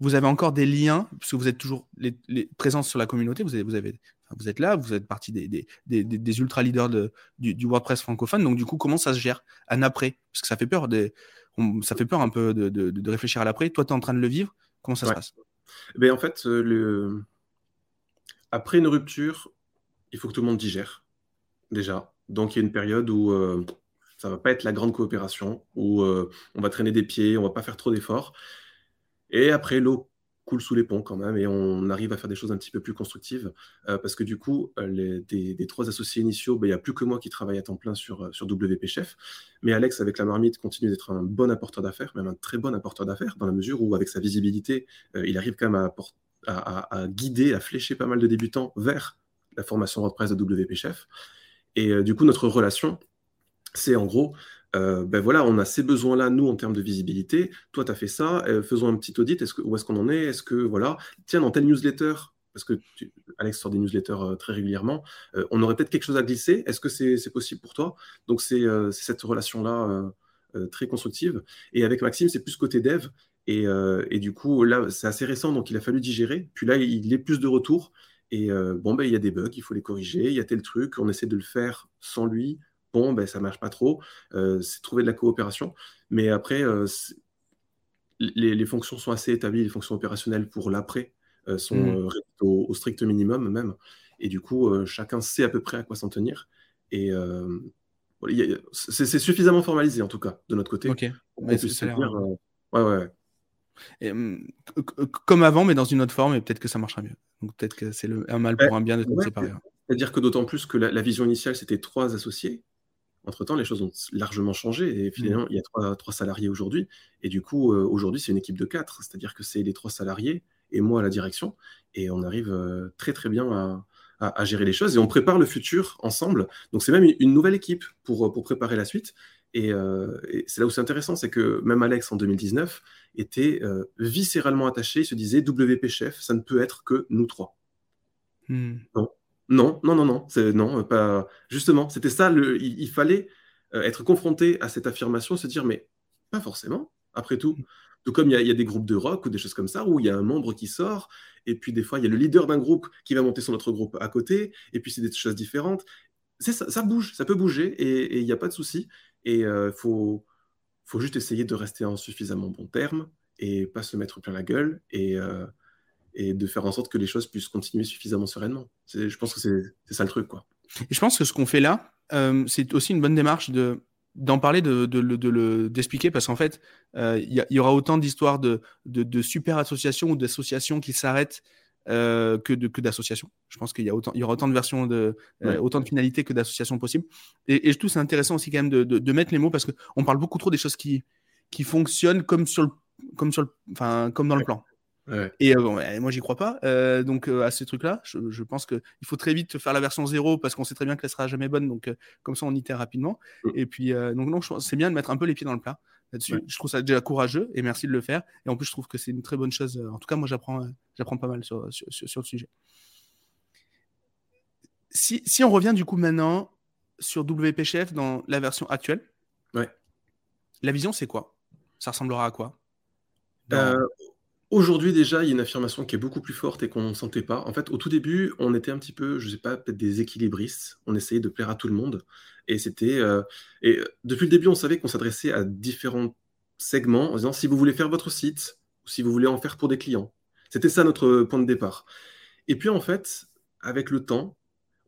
vous avez encore des liens, parce que vous êtes toujours les, les présents sur la communauté, vous, avez, vous, avez, vous êtes là, vous êtes partie des, des, des, des ultra leaders de, du, du, WordPress francophone. Donc, du coup, comment ça se gère un après? Parce que ça fait peur des, ça fait peur un peu de, réfléchir à l'après. Toi, tu es en train de le vivre. Comment ça se passe? Ben, En fait, euh, le... après une rupture, il faut que tout le monde digère, déjà. Donc, il y a une période où euh, ça ne va pas être la grande coopération, où euh, on va traîner des pieds, on ne va pas faire trop d'efforts. Et après, l'eau coule sous les ponts quand même et on arrive à faire des choses un petit peu plus constructives euh, parce que du coup, euh, les, des, trois associés initiaux, ben, il n'y a plus que moi qui travaille à temps plein sur, euh, sur WP Chef. Mais Alex, avec la marmite, continue d'être un bon apporteur d'affaires, même un très bon apporteur d'affaires, dans la mesure où, avec sa visibilité, il arrive quand même à, à, guider, à flécher pas mal de débutants vers la formation WordPress de WP Chef. Et du coup, notre relation, c'est en gros, euh, ben voilà, on a ces besoins-là, nous, en termes de visibilité. Toi, tu as fait ça, euh, faisons un petit audit. Est-ce que, où est-ce qu'on en est? Est-ce que, voilà, tiens, dans telle newsletter, parce que Alex sort des newsletters euh, très régulièrement, on aurait peut-être quelque chose à glisser. Est-ce que c'est, possible pour toi? Donc, c'est, cette relation-là très constructive. Et avec Maxime, c'est plus côté dev. Et, et, du coup, là, c'est assez récent, donc il a fallu digérer. Puis là, il est plus de retour. Et bon, ben, il y a des bugs, il faut les corriger. Il y a tel truc, on essaie de le faire sans lui bon, ben, ça marche pas trop. Euh, c'est trouver de la coopération. Mais après, euh, les, fonctions sont assez établies, les fonctions opérationnelles pour l'après euh, sont mmh. au, strict minimum même. Et du coup, chacun sait à peu près à quoi s'en tenir. Et c'est suffisamment formalisé en tout cas de notre côté. Ok. ouais, ouais. Mmh, comme avant, mais dans une autre forme, et peut-être que ça marchera mieux. Donc peut-être que c'est un mal pour un bien de se séparer. C'est-à-dire que d'autant plus que la, vision initiale, c'était trois associés, entre-temps, les choses ont largement changé et finalement, mmh. il y a trois, salariés aujourd'hui. Et du coup, euh, aujourd'hui, c'est une équipe de quatre, c'est-à-dire que c'est les trois salariés et moi à la direction. Et on arrive euh, très, très bien à, gérer les choses et on prépare le futur ensemble. Donc, c'est même une nouvelle équipe pour, pour préparer la suite. Et, euh, c'est là où c'est intéressant, c'est que même Alex en 2019 était viscéralement attaché, il se disait WP chef, ça ne peut être que nous trois. Mmh. Non, non, non, non, c'est non, pas. Justement, c'était ça. Il, fallait euh, être confronté à cette affirmation, se dire, mais pas forcément. Après tout, tout comme il y, a, des groupes de rock ou des choses comme ça où il y a un membre qui sort, et puis des fois il y a le leader d'un groupe qui va monter son autre groupe à côté, et puis c'est des choses différentes. Ça, bouge, ça peut bouger, et il n'y a pas de souci. Et euh, faut, faut juste essayer de rester en suffisamment bon terme et pas se mettre plein la gueule. Et euh, et de faire en sorte que les choses puissent continuer suffisamment sereinement. Je pense que c'est ça le truc. Quoi. Et je pense que ce qu'on fait là, euh, c'est aussi une bonne démarche de d'en parler, de, de, de, d'expliquer, parce qu'en fait, euh, il y, aura autant d'histoires de, de, super associations ou d'associations qui s'arrêtent euh, que, que d'associations. Je pense qu'il y, a autant, il y aura autant de versions, de, autant de finalités que d'associations possibles. Et, je trouve c'est intéressant aussi quand même de, mettre les mots, parce qu'on parle beaucoup trop des choses qui, qui fonctionnent comme, sur le, comme, sur le, enfin, comme dans le plan. Et euh, moi, j'y crois pas. Euh, donc, euh, à ces trucs-là, je, pense qu'il faut très vite faire la version zéro parce qu'on sait très bien qu'elle sera jamais bonne. Donc, comme ça, on itère rapidement. Mm. Et puis, donc, non, c'est bien de mettre un peu les pieds dans le plat là-dessus. Je trouve ça déjà courageux et merci de le faire. Et en plus, je trouve que c'est une très bonne chose. En tout cas, moi, j'apprends, j'apprends pas mal sur, sur, sur, le sujet. Si, si, on revient du coup maintenant sur WP Chef dans la version actuelle, ouais. la vision, c'est quoi? Ça ressemblera à quoi? Aujourd'hui déjà, il y a une affirmation qui est beaucoup plus forte et qu'on ne sentait pas. En fait, au tout début, on était un petit peu, je sais pas, peut-être des équilibristes. On essayait de plaire à tout le monde. Et c'était. Euh, et depuis le début, on savait qu'on s'adressait à différents segments en disant si vous voulez faire votre site ou si vous voulez en faire pour des clients. C'était ça notre point de départ. Et puis en fait, avec le temps,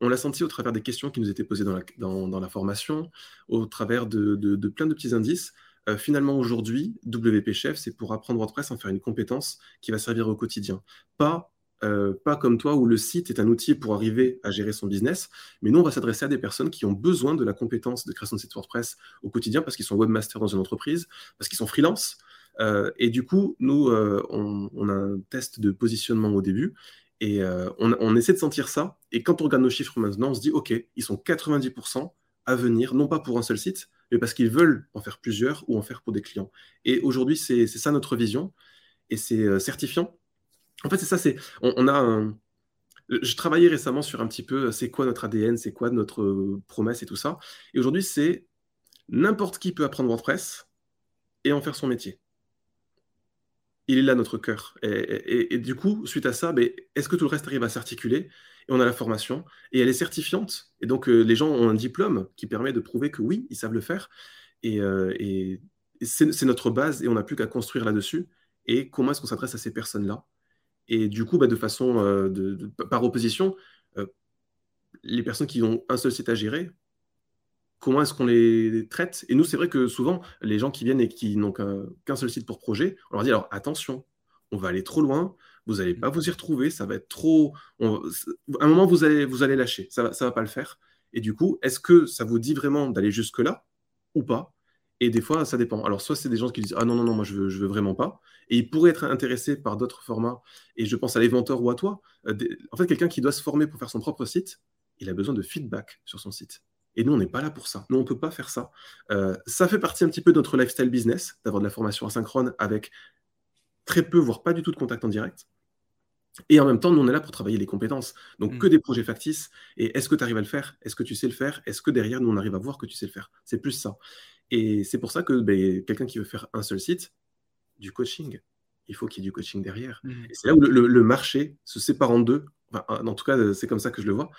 on l'a senti au travers des questions qui nous étaient posées dans la, formation, au travers de plein de petits indices. Euh, finalement, aujourd'hui, WP Chef, c'est pour apprendre WordPress, en faire une compétence qui va servir au quotidien. Pas euh, pas comme toi où le site est un outil pour arriver à gérer son business, mais nous, on va s'adresser à des personnes qui ont besoin de la compétence de création de site WordPress au quotidien parce qu'ils sont webmasters dans une entreprise, parce qu'ils sont freelance. Euh, et du coup, nous, euh, on, a un test de positionnement au début et on, essaie de sentir ça. Et quand on regarde nos chiffres maintenant, on se dit, OK, ils sont 90% à venir, non pas pour un seul site, mais parce qu'ils veulent en faire plusieurs ou en faire pour des clients. Et aujourd'hui, c'est ça notre vision et c'est certifiant en fait, c'est ça, c'est on, a un... Je travaillais récemment sur un petit peu c'est quoi notre ADN, c'est quoi notre euh, promesse et tout ça. Et aujourd'hui, c'est n'importe qui peut apprendre WordPress et en faire son métier. Il est là notre cœur. Et, du coup, suite à ça, ben, est-ce que tout le reste arrive à s'articuler? On a la formation et elle est certifiante. Et donc, euh, les gens ont un diplôme qui permet de prouver que oui, ils savent le faire. Et, euh, c'est notre base et on n'a plus qu'à construire là-dessus. Et comment est-ce qu'on s'adresse à ces personnes-là? Et du coup, bah, de façon, euh, par opposition, les personnes qui ont un seul site à gérer, comment est-ce qu'on les traite? Et nous, c'est vrai que souvent, les gens qui viennent et qui n'ont qu'un seul site pour projet, on leur dit alors attention, on va aller trop loin, vous n'allez pas vous y retrouver, ça va être trop. à un moment, vous allez, vous allez lâcher, ça ne va, ça va pas le faire. Et du coup, est-ce que ça vous dit vraiment d'aller jusque-là ou pas? Et des fois, ça dépend. Alors, soit c'est des gens qui disent Ah non, non, non, moi je veux, je veux vraiment pas. Et ils pourraient être intéressés par d'autres formats. Et je pense à l'éventeur ou à toi. Euh, en fait, quelqu'un qui doit se former pour faire son propre site, il a besoin de feedback sur son site. Et nous, on n'est pas là pour ça. Nous, on ne peut pas faire ça. Euh, ça fait partie un petit peu de notre lifestyle business, d'avoir de la formation asynchrone avec très peu, voire pas du tout de contact en direct. Et en même temps, nous, on est là pour travailler les compétences. Donc, que des projets factices. Et est-ce que tu arrives à le faire? Est-ce que tu sais le faire? Est-ce que derrière, nous, on arrive à voir que tu sais le faire? C'est plus ça. Et c'est pour ça que ben, quelqu'un qui veut faire un seul site, du coaching, il faut qu'il y ait du coaching derrière. Mmh. Et c'est là où le, marché se sépare en deux. en tout cas, c'est comme ça que je le vois.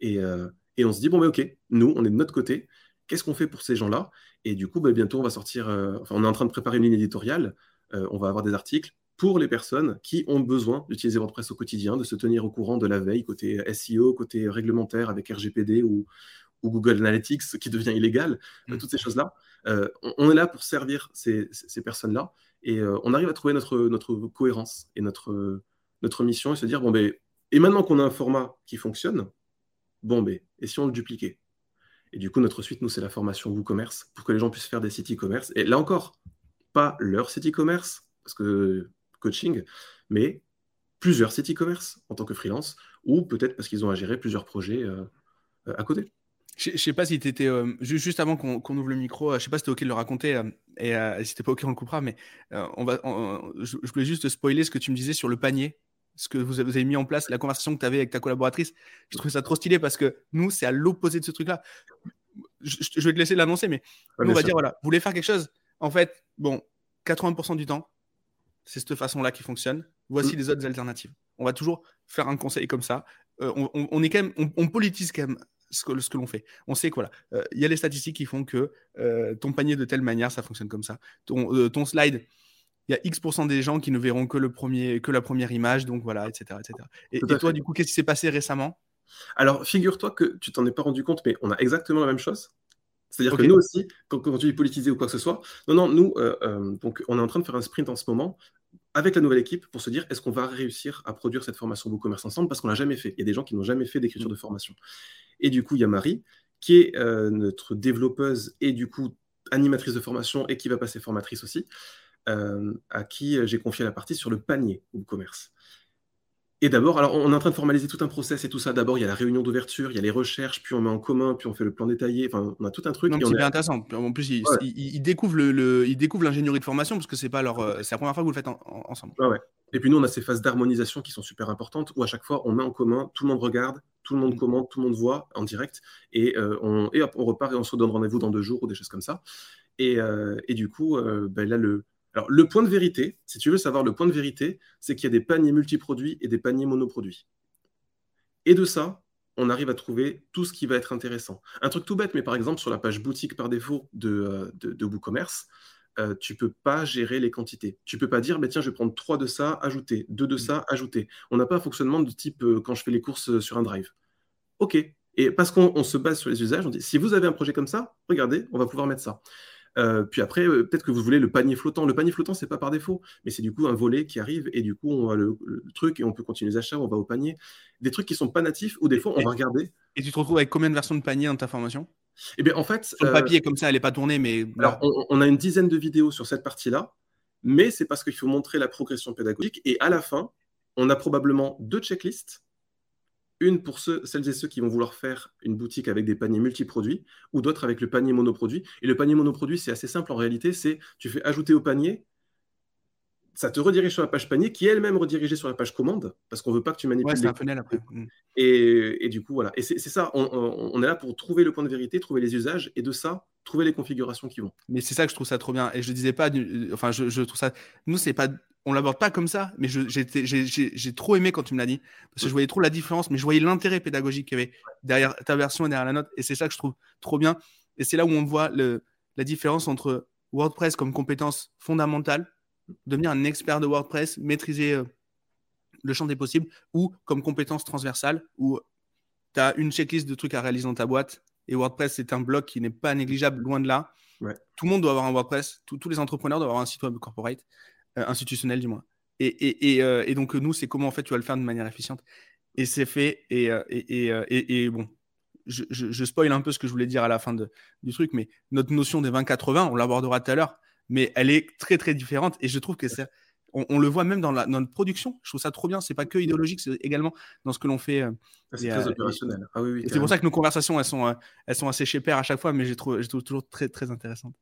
Et, euh, on se dit, bon, ben ok, nous, on est de notre côté. Qu'est-ce qu'on fait pour ces gens-là? Et du coup, ben, bientôt, on va sortir, euh, enfin, on est en train de préparer une ligne éditoriale. Euh, on va avoir des articles pour les personnes qui ont besoin d'utiliser WordPress au quotidien, de se tenir au courant de la veille, côté SEO, côté réglementaire avec RGPD ou, ou Google Analytics qui devient illégal, mmh. toutes ces choses-là. Euh, on, est là pour servir ces, personnes-là et euh, on arrive à trouver notre, notre cohérence et notre, notre mission et se dire bon, ben, et maintenant qu'on a un format qui fonctionne, bon, ben, et si on le dupliquait? Et du coup, notre suite, nous, c'est la formation WooCommerce pour que les gens puissent faire des sites e-commerce. Et là encore, pas leur site e-commerce, parce que coaching, mais plusieurs sites e-commerce en tant que freelance, ou peut-être parce qu'ils ont à gérer plusieurs projets euh, à côté. Je ne sais pas si tu étais, euh, juste avant qu'on ouvre le micro, euh, je sais pas si tu OK de le raconter, euh, et si tu pas OK, on le coupera, mais on va, je, voulais juste spoiler ce que tu me disais sur le panier, ce que vous avez mis en place, la conversation que tu avais avec ta collaboratrice. Je trouvais ça trop stylé parce que nous, c'est à l'opposé de ce truc-là. Je, vais te laisser l'annoncer, mais nous, on va dire voilà, vous voulez faire quelque chose En fait, bon, 80% du temps, c'est cette façon-là qui fonctionne. Voici mm. les autres alternatives. On va toujours faire un conseil comme ça. on, est quand même, on politise quand même ce que, ce que l'on fait. On sait quoi euh, Il y a les statistiques qui font que euh, ton panier de telle manière, ça fonctionne comme ça. Ton, euh, ton slide, il y a X% des gens qui ne verront que, le premier, que la première image, donc voilà, etc. etc. Et, toi, du coup, qu'est-ce qui s'est passé récemment? Alors, figure-toi que tu t'en es pas rendu compte, mais on a exactement la même chose. C'est-à-dire que nous aussi, quand, quand, tu dis politiser ou quoi que ce soit, non, non, nous, donc, on est en train de faire un sprint en ce moment avec la nouvelle équipe pour se dire est-ce qu'on va réussir à produire cette formation WooCommerce ensemble? Parce qu'on l'a jamais fait. Il y a des gens qui n'ont jamais fait d'écriture de formation. Et du coup, il y a Marie qui est euh, notre développeuse et du coup animatrice de formation et qui va passer formatrice aussi, euh, à qui j'ai confié la partie sur le panier WooCommerce. Et d'abord, alors on est en train de formaliser tout un process et tout ça. D'abord, il y a la réunion d'ouverture, il y a les recherches, puis on met en commun, puis on fait le plan détaillé. Enfin, on a tout un truc. c'est bien intéressant. En plus, ils, découvrent l'ingénierie de formation parce que c'est pas leur, euh, c'est la première fois que vous le faites ensemble. ouais. Et puis nous, on a ces phases d'harmonisation qui sont super importantes où à chaque fois, on met en commun, tout le monde regarde, tout le monde mm. commente, tout le monde voit en direct, et, euh, on, et on repart et on se donne rendez-vous dans deux jours ou des choses comme ça. Et, euh, et du coup, ben là, le, alors, le point de vérité, si tu veux savoir le point de vérité, c'est qu'il y a des paniers multiproduits et des paniers monoproduits. Et de ça, on arrive à trouver tout ce qui va être intéressant. Un truc tout bête, mais par exemple, sur la page boutique par défaut de, euh, de, WooCommerce, euh, tu ne peux pas gérer les quantités. Tu ne peux pas dire, bah, tiens, je vais prendre 3 de ça, ajouter, 2 de ça, ajouter. On n'a pas un fonctionnement de type euh, quand je fais les courses sur un drive. OK. Et parce qu'on se base sur les usages, on dit, si vous avez un projet comme ça, regardez, on va pouvoir mettre ça. Euh, puis après, euh, peut-être que vous voulez le panier flottant. Le panier flottant, c'est pas par défaut, mais c'est du coup un volet qui arrive et du coup, on a le, truc et on peut continuer les achats, on va au panier. Des trucs qui sont pas natifs ou des fois, on va regarder. Et tu te retrouves avec combien de versions de panier dans ta formation? Eh bien, en fait. Sur le papier, comme ça, elle n'est pas tournée, mais. Alors, on, a une dizaine de vidéos sur cette partie-là, mais c'est parce qu'il faut montrer la progression pédagogique et à la fin, on a probablement deux checklists une pour ceux, celles et ceux qui vont vouloir faire une boutique avec des paniers multiproduits, ou d'autres avec le panier monoproduit. Et le panier monoproduit, c'est assez simple en réalité, c'est tu fais ajouter au panier, ça te redirige sur la page panier, qui est elle-même redirigée sur la page commande, parce qu'on ne veut pas que tu manipules. Ouais, c'est un après. Mm. Et, du coup, voilà. Et c'est ça, on, est là pour trouver le point de vérité, trouver les usages, et de ça, trouver les configurations qui vont. Mais c'est ça que je trouve ça trop bien. Et je disais pas, enfin, je, je trouve ça. Nous, c'est pas on l'aborde pas comme ça, mais j'ai trop aimé quand tu me l'as dit, parce que je voyais trop la différence, mais je voyais l'intérêt pédagogique qu'il y avait derrière ta version et derrière la note, et c'est ça que je trouve trop bien. Et c'est là où on voit la différence entre WordPress comme compétence fondamentale, devenir un expert de WordPress, maîtriser euh, le champ des possibles, ou comme compétence transversale, où tu as une checklist de trucs à réaliser dans ta boîte, et WordPress, c'est un bloc qui n'est pas négligeable, loin de là. Tout le monde doit avoir un WordPress, tous les entrepreneurs doivent avoir un site web corporate. Euh, institutionnel du moins. Et, euh, et, donc nous, c'est comment en fait tu vas le faire de manière efficiente. Et c'est fait. Et, euh, et, bon, je, je, spoil un peu ce que je voulais dire à la fin de, du truc, mais notre notion des 20-80, on l'abordera tout à l'heure, mais elle est très très différente. Et je trouve que c'est on, le voit même dans, la, notre production. Je trouve ça trop bien. C'est pas que idéologique, c'est également dans ce que l'on fait. c'est très opérationnel. Ah c'est pour ça que nos conversations, elles sont, elles sont assez chez à chaque fois, mais je trouve, je trouve toujours très très intéressantes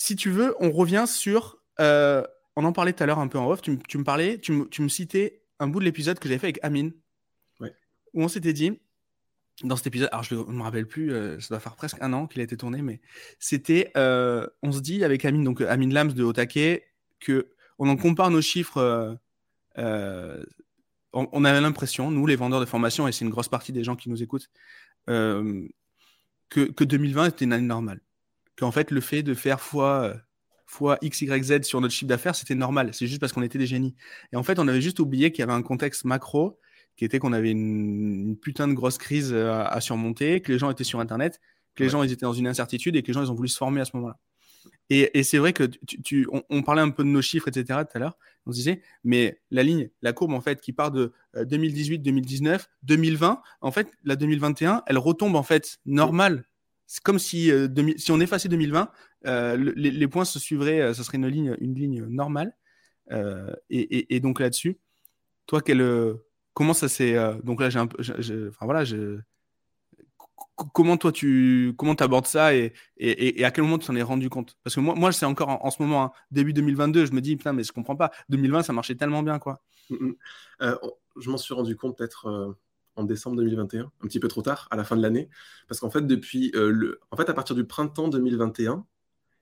si tu veux, on revient sur. Euh, on en parlait tout à l'heure un peu en off. Tu, me parlais, tu, me citais un bout de l'épisode que j'avais fait avec Amine. Où on s'était dit, dans cet épisode, alors je ne me rappelle plus, euh, ça doit faire presque un an qu'il a été tourné, mais c'était. Euh, on se dit avec Amine, donc Amine Lams de Otake, que on en compare nos chiffres. On, avait l'impression, nous, les vendeurs de formation, et c'est une grosse partie des gens qui nous écoutent, que, que 2020 était une année normale qu'en fait, le fait de faire fois, fois X, Y, Z sur notre chiffre d'affaires, c'était normal. C'est juste parce qu'on était des génies. Et en fait, on avait juste oublié qu'il y avait un contexte macro qui était qu'on avait une, putain de grosse crise euh, à, surmonter, que les gens étaient sur Internet, que les gens ils étaient dans une incertitude et que les gens ils ont voulu se former à ce moment-là. Et, c'est vrai que tu, on, parlait un peu de nos chiffres, etc. tout à l'heure. On se disait, mais la ligne, la courbe en fait qui part de 2018, 2019, 2020, en fait, la 2021, elle retombe en fait normale c'est comme si, euh, si on effaçait 2020, euh, les, points se suivraient, euh, ça serait une ligne, une ligne normale. Et, donc là-dessus, toi, comment ça s'est. donc là, j'ai un peu. Enfin voilà, comment toi tu comment abordes ça et, et, à quel moment tu t'en es rendu compte? Parce que moi, moi c'est encore en, ce moment, hein, début 2022, je me dis, putain, mais je comprends pas. 2020, ça marchait tellement bien, quoi. Mm, mm. je m'en suis rendu compte peut-être en décembre 2021, un petit peu trop tard, à la fin de l'année, parce qu'en fait, depuis euh, le, en fait, à partir du printemps 2021,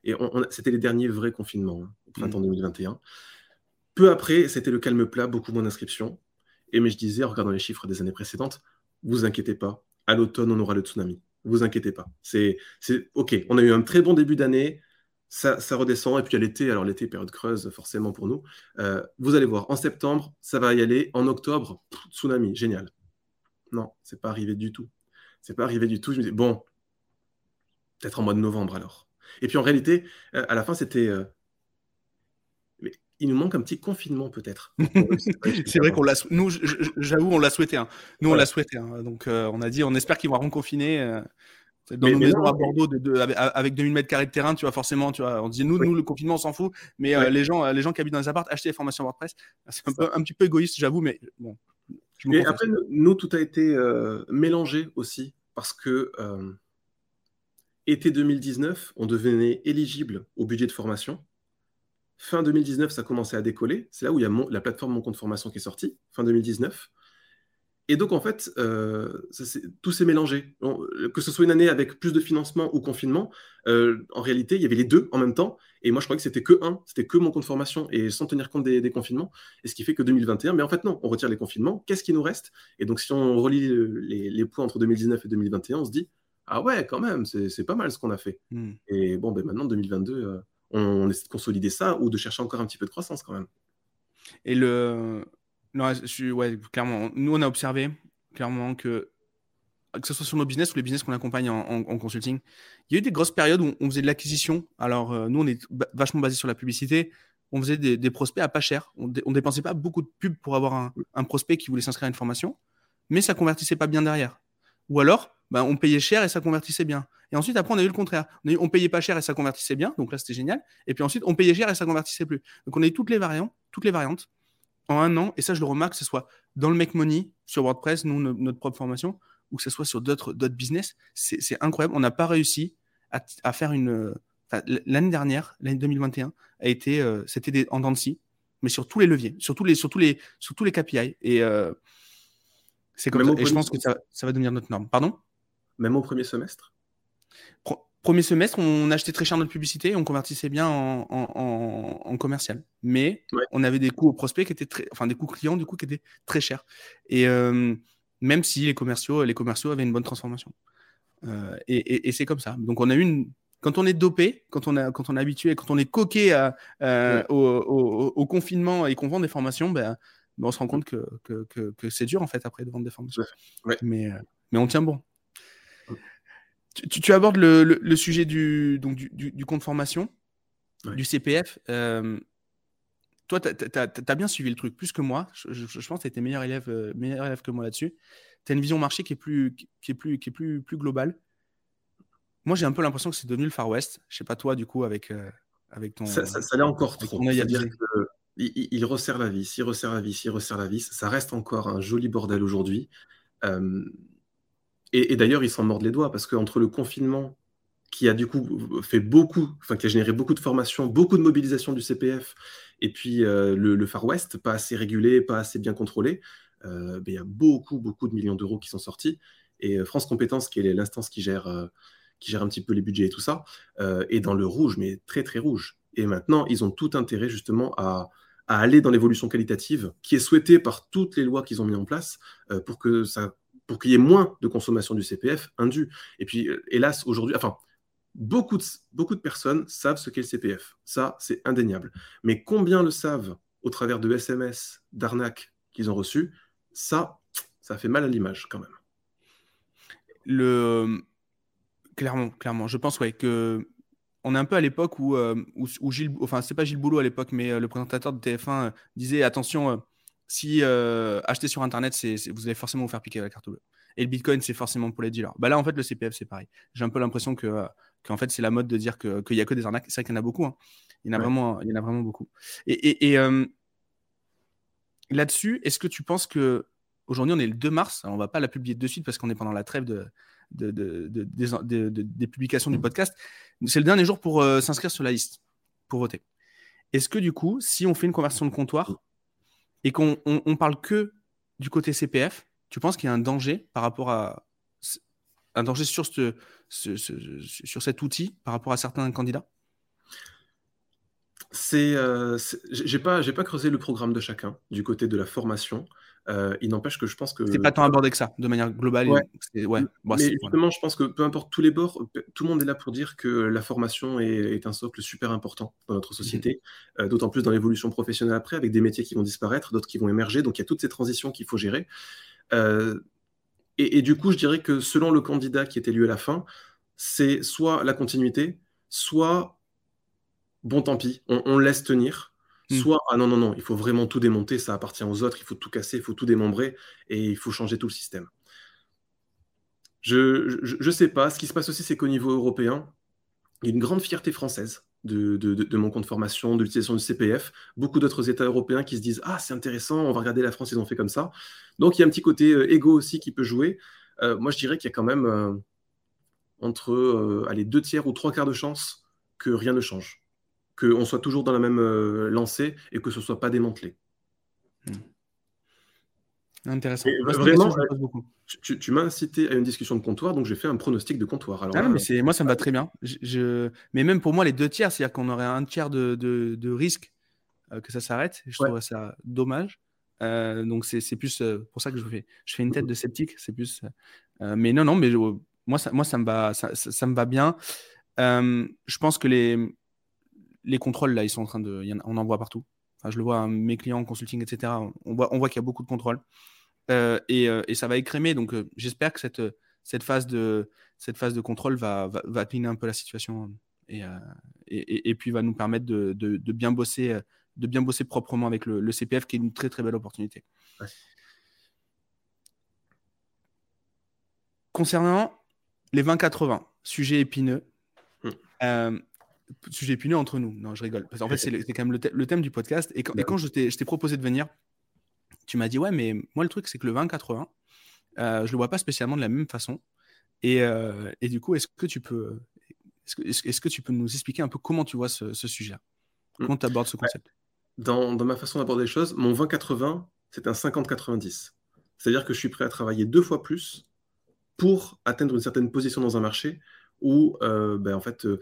et c'était les derniers vrais confinements, hein, au printemps 2021. Mmh. Peu après, c'était le calme plat, beaucoup moins d'inscriptions. Et mais je disais, en regardant les chiffres des années précédentes, vous inquiétez pas, à l'automne, on aura le tsunami. Vous inquiétez pas. C'est, OK, on a eu un très bon début d'année, ça, ça, redescend, et puis à l'été, alors l'été, période creuse forcément pour nous, euh, vous allez voir, en septembre, ça va y aller, en octobre, tsunami, génial. Non, c'est pas arrivé du tout. C'est pas arrivé du tout. Je me dis, bon, peut-être en mois de novembre alors. Et puis en réalité, euh, à la fin, c'était. Euh, mais il nous manque un petit confinement peut-être. c'est vrai qu'on l'a. Nous, j'avoue, on l'a souhaité. Hein. Nous, on l'a souhaité. Hein. Donc, euh, on a dit, on espère qu'ils vont reconfiner. Dans nos maisons à Bordeaux, avec 2000 mètres carrés de terrain, tu vois, forcément, tu vois, on dit, nous, nous, le confinement, on s'en fout, mais les, gens, les gens qui habitent dans les apparts, acheter des formations WordPress, c'est un, un, petit peu égoïste, j'avoue, mais bon, et après, nous, tout a été euh, mélangé aussi, parce que euh, été 2019, on devenait éligible au budget de formation. Fin 2019, ça commençait à décoller. C'est là où il y a la plateforme Mon compte formation qui est sortie, fin 2019. Et donc, en fait, euh, tout s'est mélangé. que ce soit une année avec plus de financement ou confinement, euh, en réalité, il y avait les deux en même temps. Et moi, je croyais que c'était que un, c'était que mon compte formation et sans tenir compte des, confinements. Et ce qui fait que 2021, mais en fait, non, on retire les confinements. Qu'est-ce qui nous reste? Et donc, si on relie les, points entre 2019 et 2021, on se dit, ah ouais, quand même, c'est pas mal ce qu'on a fait. Hmm. Et bon, ben maintenant, 2022, euh, on, on essaie de consolider ça ou de chercher encore un petit peu de croissance quand même. Et le, clairement. Nous, on a observé clairement que que ce soit sur nos business ou les business qu'on accompagne en, consulting, il y a eu des grosses périodes où on faisait de l'acquisition. Alors, euh, nous, on est vachement basé sur la publicité. On faisait des, prospects à pas cher. On, ne dépensait pas beaucoup de pubs pour avoir un, prospect qui voulait s'inscrire à une formation, mais ça convertissait pas bien derrière. Ou alors, ben, on payait cher et ça convertissait bien. Et ensuite, après, on a eu le contraire. On, on payait pas cher et ça convertissait bien. Donc là, c'était génial. Et puis ensuite, on payait cher et ça convertissait plus. Donc, on a eu toutes les variantes, toutes les variantes en un an. Et ça, je le remarque, que ce soit dans le Make Money, sur WordPress, nous, notre propre formation, ou que ce soit sur d'autres business. C'est incroyable. On n'a pas réussi à, faire une. L'année dernière, l'année 2021, a été, euh, c'était en dents de scie, mais sur tous les leviers, sur tous les, sur tous les, sur tous les KPI. Et euh, c'est comme ça. Et je pense que ça, ça, va devenir notre norme. Pardon? Même au premier semestre? Premier semestre, on achetait très cher notre publicité et on convertissait bien en, commercial. Mais on avait des coûts aux prospects qui étaient très, enfin des coûts clients du coup qui étaient très chers. Et euh, même si les commerciaux, les commerciaux avaient une bonne transformation. Euh, et, c'est comme ça. Donc on a une, quand on est dopé, quand on a, quand on est habitué, quand on est coqué euh, au, confinement et qu'on vend des formations, ben, ben, on se rend compte que, que, c'est dur en fait après de vendre des formations. Mais, mais on tient bon. Tu, abordes le, sujet du, donc du, compte formation, du CPF. Euh, toi, tu as, bien suivi le truc, plus que moi. Je, pense que tu été meilleur élève, euh, meilleur élève que moi là-dessus. Tu as une vision marché qui est plus, qui est plus, qui est plus, plus globale. Moi, j'ai un peu l'impression que c'est devenu le Far West. Je sais pas toi, du coup, avec, euh, avec ton. Ça, ça, l'est encore trop. C'est-à-dire qu'il il resserre la vis, il resserre la vis, il resserre la vis. Ça reste encore un joli bordel aujourd'hui. Et, d'ailleurs, ils s'en mordent les doigts parce qu'entre le confinement qui a du coup fait beaucoup, enfin qui a généré beaucoup de formations, beaucoup de mobilisation du CPF, et puis euh, le, Far West, pas assez régulé, pas assez bien contrôlé, euh, ben, il y a beaucoup, beaucoup de millions d'euros qui sont sortis. Et euh, France Compétences, qui est l'instance qui gère, qui gère un petit peu les budgets et tout ça, est dans le rouge, mais très, très rouge. Et maintenant, ils ont tout intérêt justement à, à aller dans l'évolution qualitative qui est souhaitée par toutes les lois qu'ils ont mis en place pour que ça pour qu'il y ait moins de consommation du CPF indu. Et puis, euh, hélas, aujourd'hui, enfin, beaucoup de, beaucoup de personnes savent ce qu'est le CPF. Ça, c'est indéniable. Mais combien le savent au travers de SMS, d'arnaques qu'ils ont reçus Ça, ça fait mal à l'image quand même. Le... Clairement, clairement. Je pense ouais, que on est un peu à l'époque où, euh, où, Gilles, enfin c'est pas Gilles Boulot à l'époque, mais euh, le présentateur de TF1 disait attention, si euh, acheter sur Internet, c'est, vous allez forcément vous faire piquer la carte bleue. Et le Bitcoin, c'est forcément pour les dealers. Bah là, en fait, le CPF, c'est pareil. J'ai un peu l'impression que, euh, qu'en fait, c'est la mode de dire qu'il n'y a que des arnaques. C'est vrai qu'il y en a beaucoup. Hein. Il, y en a vraiment, il y en a vraiment beaucoup. Et, et, euh, là-dessus, est-ce que tu penses que aujourd'hui, on est le 2 mars? On ne va pas la publier de suite parce qu'on est pendant la trêve de, de, de, des publications du podcast. C'est le dernier jour pour s'inscrire sur la liste, pour voter. Est-ce que du coup, si on fait une conversion de comptoir, et qu'on on, parle que du côté CPF, tu penses qu'il y a un danger par rapport à un danger sur, ce, sur cet outil par rapport à certains candidats? C'est, euh, j'ai pas, j'ai pas creusé le programme de chacun du côté de la formation. Euh, il n'empêche que je pense que. C'est pas tant abordé que ça, de manière globale. Ouais. mais justement, je pense que peu importe tous les bords, tout le monde est là pour dire que la formation est, un socle super important dans notre société, mhm. euh, d'autant plus dans l'évolution professionnelle après, avec des métiers qui vont disparaître, d'autres qui vont émerger. Donc il y a toutes ces transitions qu'il faut gérer. Euh, et, du coup, je dirais que selon le candidat qui est élu à la fin, c'est soit la continuité, soit bon, tant pis, on laisse tenir. Hmm. Soit, ah non, non, non, il faut vraiment tout démonter, ça appartient aux autres, il faut tout casser, il faut tout démembrer et il faut changer tout le système. Je ne sais pas. Ce qui se passe aussi, c'est qu'au niveau européen, il y a une grande fierté française de, mon compte formation, de l'utilisation du CPF. Beaucoup d'autres États européens qui se disent Ah, c'est intéressant, on va regarder la France, ils ont fait comme ça. Donc il y a un petit côté euh, égo aussi qui peut jouer. Euh, moi, je dirais qu'il y a quand même euh, entre deux tiers ou trois quarts de chance que rien ne change qu'on soit toujours dans la même euh, lancée et que ce ne soit pas démantelé. Hmm. Intéressant. vraiment, tu, m'as incité à une discussion de comptoir, donc j'ai fait un pronostic de comptoir. Alors ah mais moi, ça me va très bien. Je, Mais même pour moi, les deux tiers, c'est-à-dire qu'on aurait un tiers de, de, risque euh, que ça s'arrête. Je trouve ça dommage. Euh, donc c'est plus pour ça que je fais, je fais une tête de sceptique. C'est plus. mais non, non, mais moi, ça, moi, ça me va, ça, ça me va bien. je pense que les, les contrôles, là, ils sont en train de. on en voit partout. je le vois, mes clients en consulting, etc. On voit, on voit qu'il y a beaucoup de contrôles. Euh, euh, et, ça va écrémer. Donc, euh, j'espère que cette, cette phase de, cette phase de contrôle va, va, va un peu la situation et, et, et, puis va nous permettre de, de, bien bosser, de bien bosser proprement avec le, le, CPF, qui est une très très belle opportunité. Concernant les 20-80, sujet épineux. Hmm. Sujet épineux entre nous. Non, je rigole. Parce en fait, c'est quand même le, thème du podcast. Et quand, et quand je t'ai proposé de venir, tu m'as dit, ouais, mais moi, le truc, c'est que le 20-80, euh, je le vois pas spécialement de la même façon. Et, euh, et du coup, est-ce que tu peux, est-ce que, est que, tu peux nous expliquer un peu comment tu vois ce, sujet hmm. Comment tu abordes ce concept? Dans, dans, ma façon d'aborder les choses, mon 20-80, c'est un 50-90. C'est-à-dire que je suis prêt à travailler deux fois plus pour atteindre une certaine position dans un marché où, euh, ben, en fait, euh,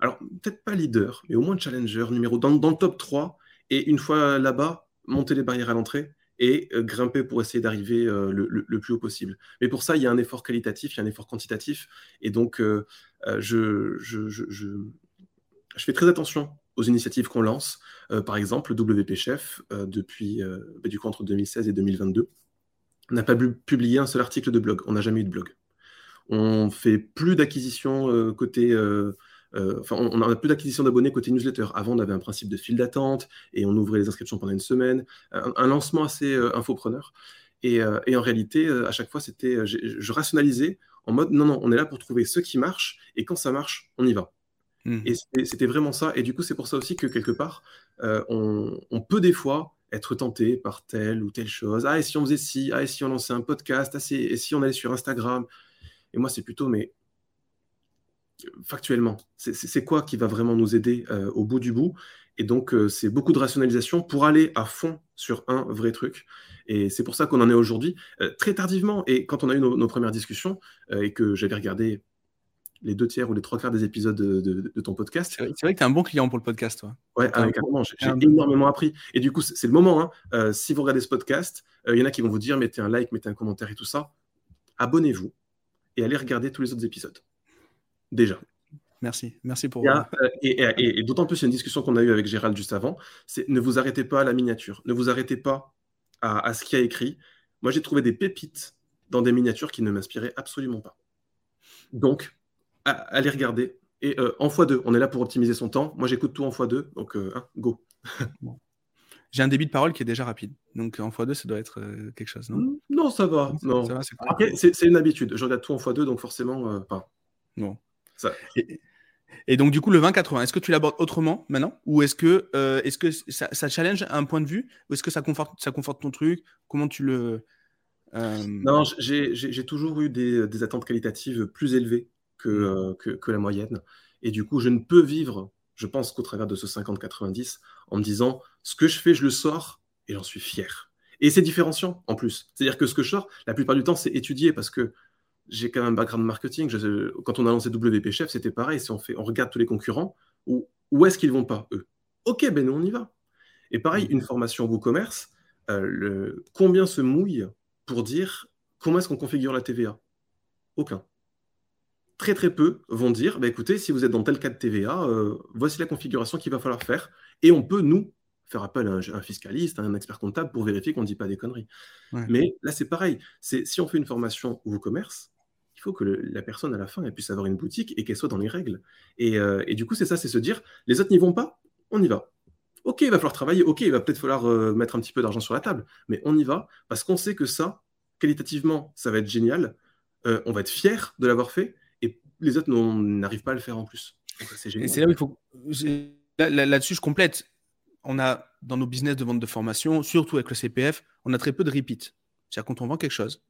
alors peut-être pas leader, mais au moins challenger, numéro dans, le top 3, et une fois là-bas, monter les barrières à l'entrée et euh, grimper pour essayer d'arriver le, le, plus haut possible. Mais pour ça, il y a un effort qualitatif, il y a un effort quantitatif, et donc je, je, fais très attention aux initiatives qu'on lance. par exemple, le WP Chef, depuis ben, du coup, entre 2016 et 2022, on n'a pas publié un seul article de blog. On n'a jamais eu de blog. On fait plus d'acquisition euh, côté. Euh, euh, enfin, on n'a plus d'acquisition d'abonnés côté newsletter. Avant, on avait un principe de file d'attente et on ouvrait les inscriptions pendant une semaine. Un, lancement assez infopreneur. Et, et, en réalité, à chaque fois, c'était, je rationalisais en mode non, non, on est là pour trouver ce qui marche et quand ça marche, on y va. Mmh. Et c'était vraiment ça. Et du coup, c'est pour ça aussi que quelque part, on, on, peut des fois être tenté par telle ou telle chose. Ah, et si on faisait ci? Ah, et si on lançait un podcast? Ah, et si on allait sur Instagram? Et moi, c'est plutôt, mais factuellement, c'est quoi qui va vraiment nous aider euh, au bout du bout? Et donc, euh, c'est beaucoup de rationalisation pour aller à fond sur un vrai truc. Et c'est pour ça qu'on en est aujourd'hui, euh, très tardivement. Et quand on a eu nos premières discussions et que j'avais regardé les deux tiers ou les trois quarts des épisodes de, ton podcast. C'est vrai, que tu es un bon client pour le podcast, toi. Ouais, ah, J'ai énormément appris. Et du coup, c'est le moment. Hein. Si vous regardez ce podcast, il y en a qui vont vous dire mettez un like, mettez un commentaire et tout ça. Abonnez-vous et allez regarder tous les autres épisodes. Déjà. Merci, merci pour. Euh, et, d'autant plus, il y a une discussion qu'on a eue avec Gérald juste avant. C'est ne vous arrêtez pas à la miniature, ne vous arrêtez pas à, à ce qu'il y a écrit. Moi, j'ai trouvé des pépites dans des miniatures qui ne m'inspiraient absolument pas. Donc, allez regarder. Et euh, en x2, on est là pour optimiser son temps. Moi, j'écoute tout en x2, donc euh, hein, go. J'ai un débit de parole qui est déjà rapide. Donc en x2, ça doit être euh, quelque chose, non? Non, ça va. Non. c'est une habitude. Je regarde tout en x2, donc forcément, pas. Non. Ça... Et, donc, du coup, le 20-80, est-ce que tu l'abordes autrement maintenant? Ou est-ce que, est-ce que ça, challenge un point de vue? Ou est-ce que ça conforte, ça conforte ton truc? Comment tu le. Non, j'ai toujours eu des, des, attentes qualitatives plus élevées Mmh. Euh, que, que, la moyenne. Et du coup, je ne peux vivre, je pense qu'au travers de ce 50-90, en me disant, ce que je fais, je le sors et j'en suis fier. Et c'est différenciant en plus. C'est-à-dire que ce que je sors, la plupart du temps, c'est étudié parce que j'ai quand même un background marketing. quand on a lancé WP Chef, c'était pareil. Si on, fait, on regarde tous les concurrents, où, où est-ce qu'ils vont pas, eux? Ok, ben nous, on y va. Et pareil, mmh. une formation WooCommerce, euh, le, combien se mouille pour dire comment est-ce qu'on configure la TVA Aucun très très peu vont dire bah, écoutez, si vous êtes dans tel cas de TVA, euh, voici la configuration qu'il va falloir faire. Et on peut, nous, faire appel à un, fiscaliste, à un expert comptable pour vérifier qu'on ne dit pas des conneries. Mais là, c'est pareil. C'est si on fait une formation ou commerce, il faut que la personne à la fin puisse avoir une boutique et qu'elle soit dans les règles. Et, euh, et du coup, c'est ça, c'est se dire les autres n'y vont pas, on y va. Ok, il va falloir travailler. Ok, il va peut-être falloir euh, mettre un petit peu d'argent sur la table, mais on y va parce qu'on sait que ça, qualitativement, ça va être génial. on va être fier de l'avoir fait les autres n'arrivent pas à le faire en plus. C'est là où il faut. Là-dessus, je complète. On a dans nos business de vente de formation, surtout avec le CPF, on a très peu de repeat. C'est-à-dire quand on vend quelque chose,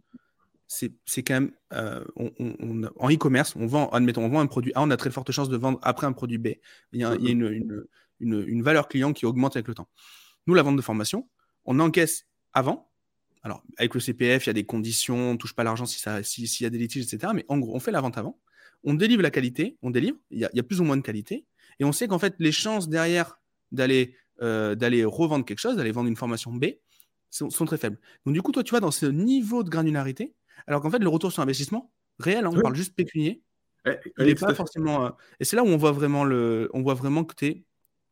c'est quand même euh, en e-commerce, on vend, admettons, on vend un produit A, on a très forte chance de vendre après un produit B. Il y a, une, une, valeur client qui augmente avec le temps. Nous, la vente de formation, on encaisse avant. Alors, avec le CPF, il y a des conditions, on ne touche pas l'argent s'il si, y a des litiges, etc. Mais en gros, on fait la vente avant on délivre la qualité, on délivre, il y, a, plus ou moins de qualité, et on sait qu'en fait, les chances derrière d'aller euh, d'aller revendre quelque chose, d'aller vendre une formation B, sont, très faibles. Donc du coup, toi, tu vas dans ce niveau de granularité, alors qu'en fait, le retour sur investissement, réel, hein, on parle juste pécunier, il n'est pas forcément... Euh, et c'est là où on voit vraiment, le, on voit vraiment que tu es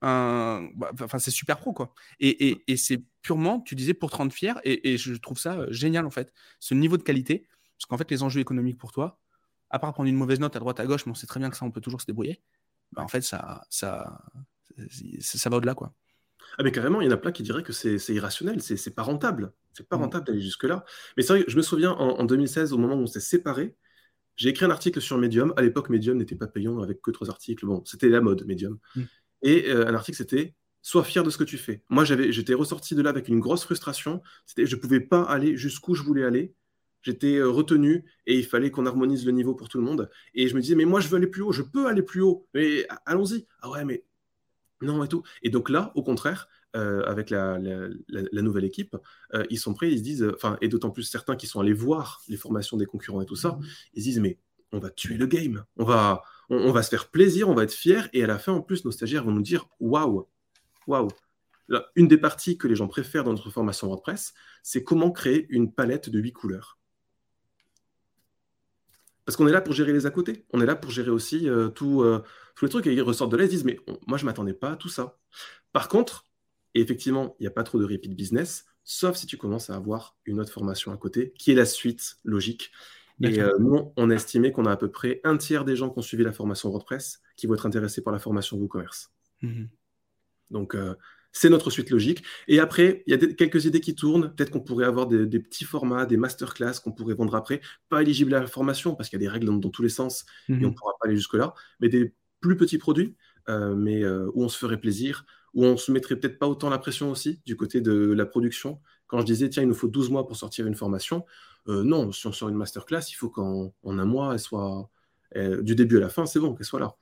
un... Bah, enfin, c'est super pro, quoi. Et, c'est purement, tu disais, pour 30 fiers, et, et je trouve ça euh, génial, en fait, ce niveau de qualité, parce qu'en fait, les enjeux économiques pour toi, à part prendre une mauvaise note à droite à gauche, mais on sait très bien que ça, on peut toujours se débrouiller. Bah, en fait, ça, ça, ça, va au-delà, quoi. Ah mais carrément, il y en a plein qui diraient que c'est irrationnel, c'est pas rentable. C'est pas mmh. rentable d'aller jusque-là. Mais c'est vrai je me souviens en, 2016, au moment où on s'est séparés, j'ai écrit un article sur Medium. À l'époque, Medium n'était pas payant avec que trois articles. Bon, c'était la mode, Medium. Mmh. Et euh, un article, c'était Sois fier de ce que tu fais. Moi, j'étais ressorti de là avec une grosse frustration. Je ne pouvais pas aller jusqu'où je voulais aller. J'étais euh, retenu et il fallait qu'on harmonise le niveau pour tout le monde. Et je me disais, mais moi, je veux aller plus haut, je peux aller plus haut. Mais allons-y. Ah ouais, mais non et tout. Et donc là, au contraire, euh, avec la, nouvelle équipe, euh, ils sont prêts, ils se disent, enfin, et d'autant plus certains qui sont allés voir les formations des concurrents et tout ça, mmh. ils se disent, mais on va tuer le game, on va, on, va se faire plaisir, on va être fiers, et à la fin, en plus, nos stagiaires vont nous dire, waouh, waouh. Une des parties que les gens préfèrent dans notre formation WordPress, c'est comment créer une palette de huit couleurs. Parce qu'on est là pour gérer les à côté. On est là pour gérer aussi euh, tout, tous les trucs. Et ils ressortent de là, ils disent, mais moi, je ne m'attendais pas à tout ça. Par contre, effectivement, il n'y a pas trop de repeat business, sauf si tu commences à avoir une autre formation à côté, qui est la suite logique. Et euh, nous, on a estimé qu'on a à peu près un tiers des gens qui ont suivi la formation WordPress qui vont être intéressés par la formation WooCommerce. Mmh Donc, c'est notre suite logique. Et après, il y a quelques idées qui tournent. Peut-être qu'on pourrait avoir des, petits formats, des masterclass qu'on pourrait vendre après. Pas éligibles à la formation parce qu'il y a des règles dans, tous les sens et on ne mhm. pourra pas aller jusque-là. Mais des plus petits produits, euh, mais euh, où on se ferait plaisir, où on se mettrait peut-être pas autant la pression aussi du côté de la production. Quand je disais, tiens, il nous faut 12 mois pour sortir une formation, euh, non, si on sort une masterclass, il faut qu'en un mois, elle soit du début à la fin, c'est bon, qu'elle soit là.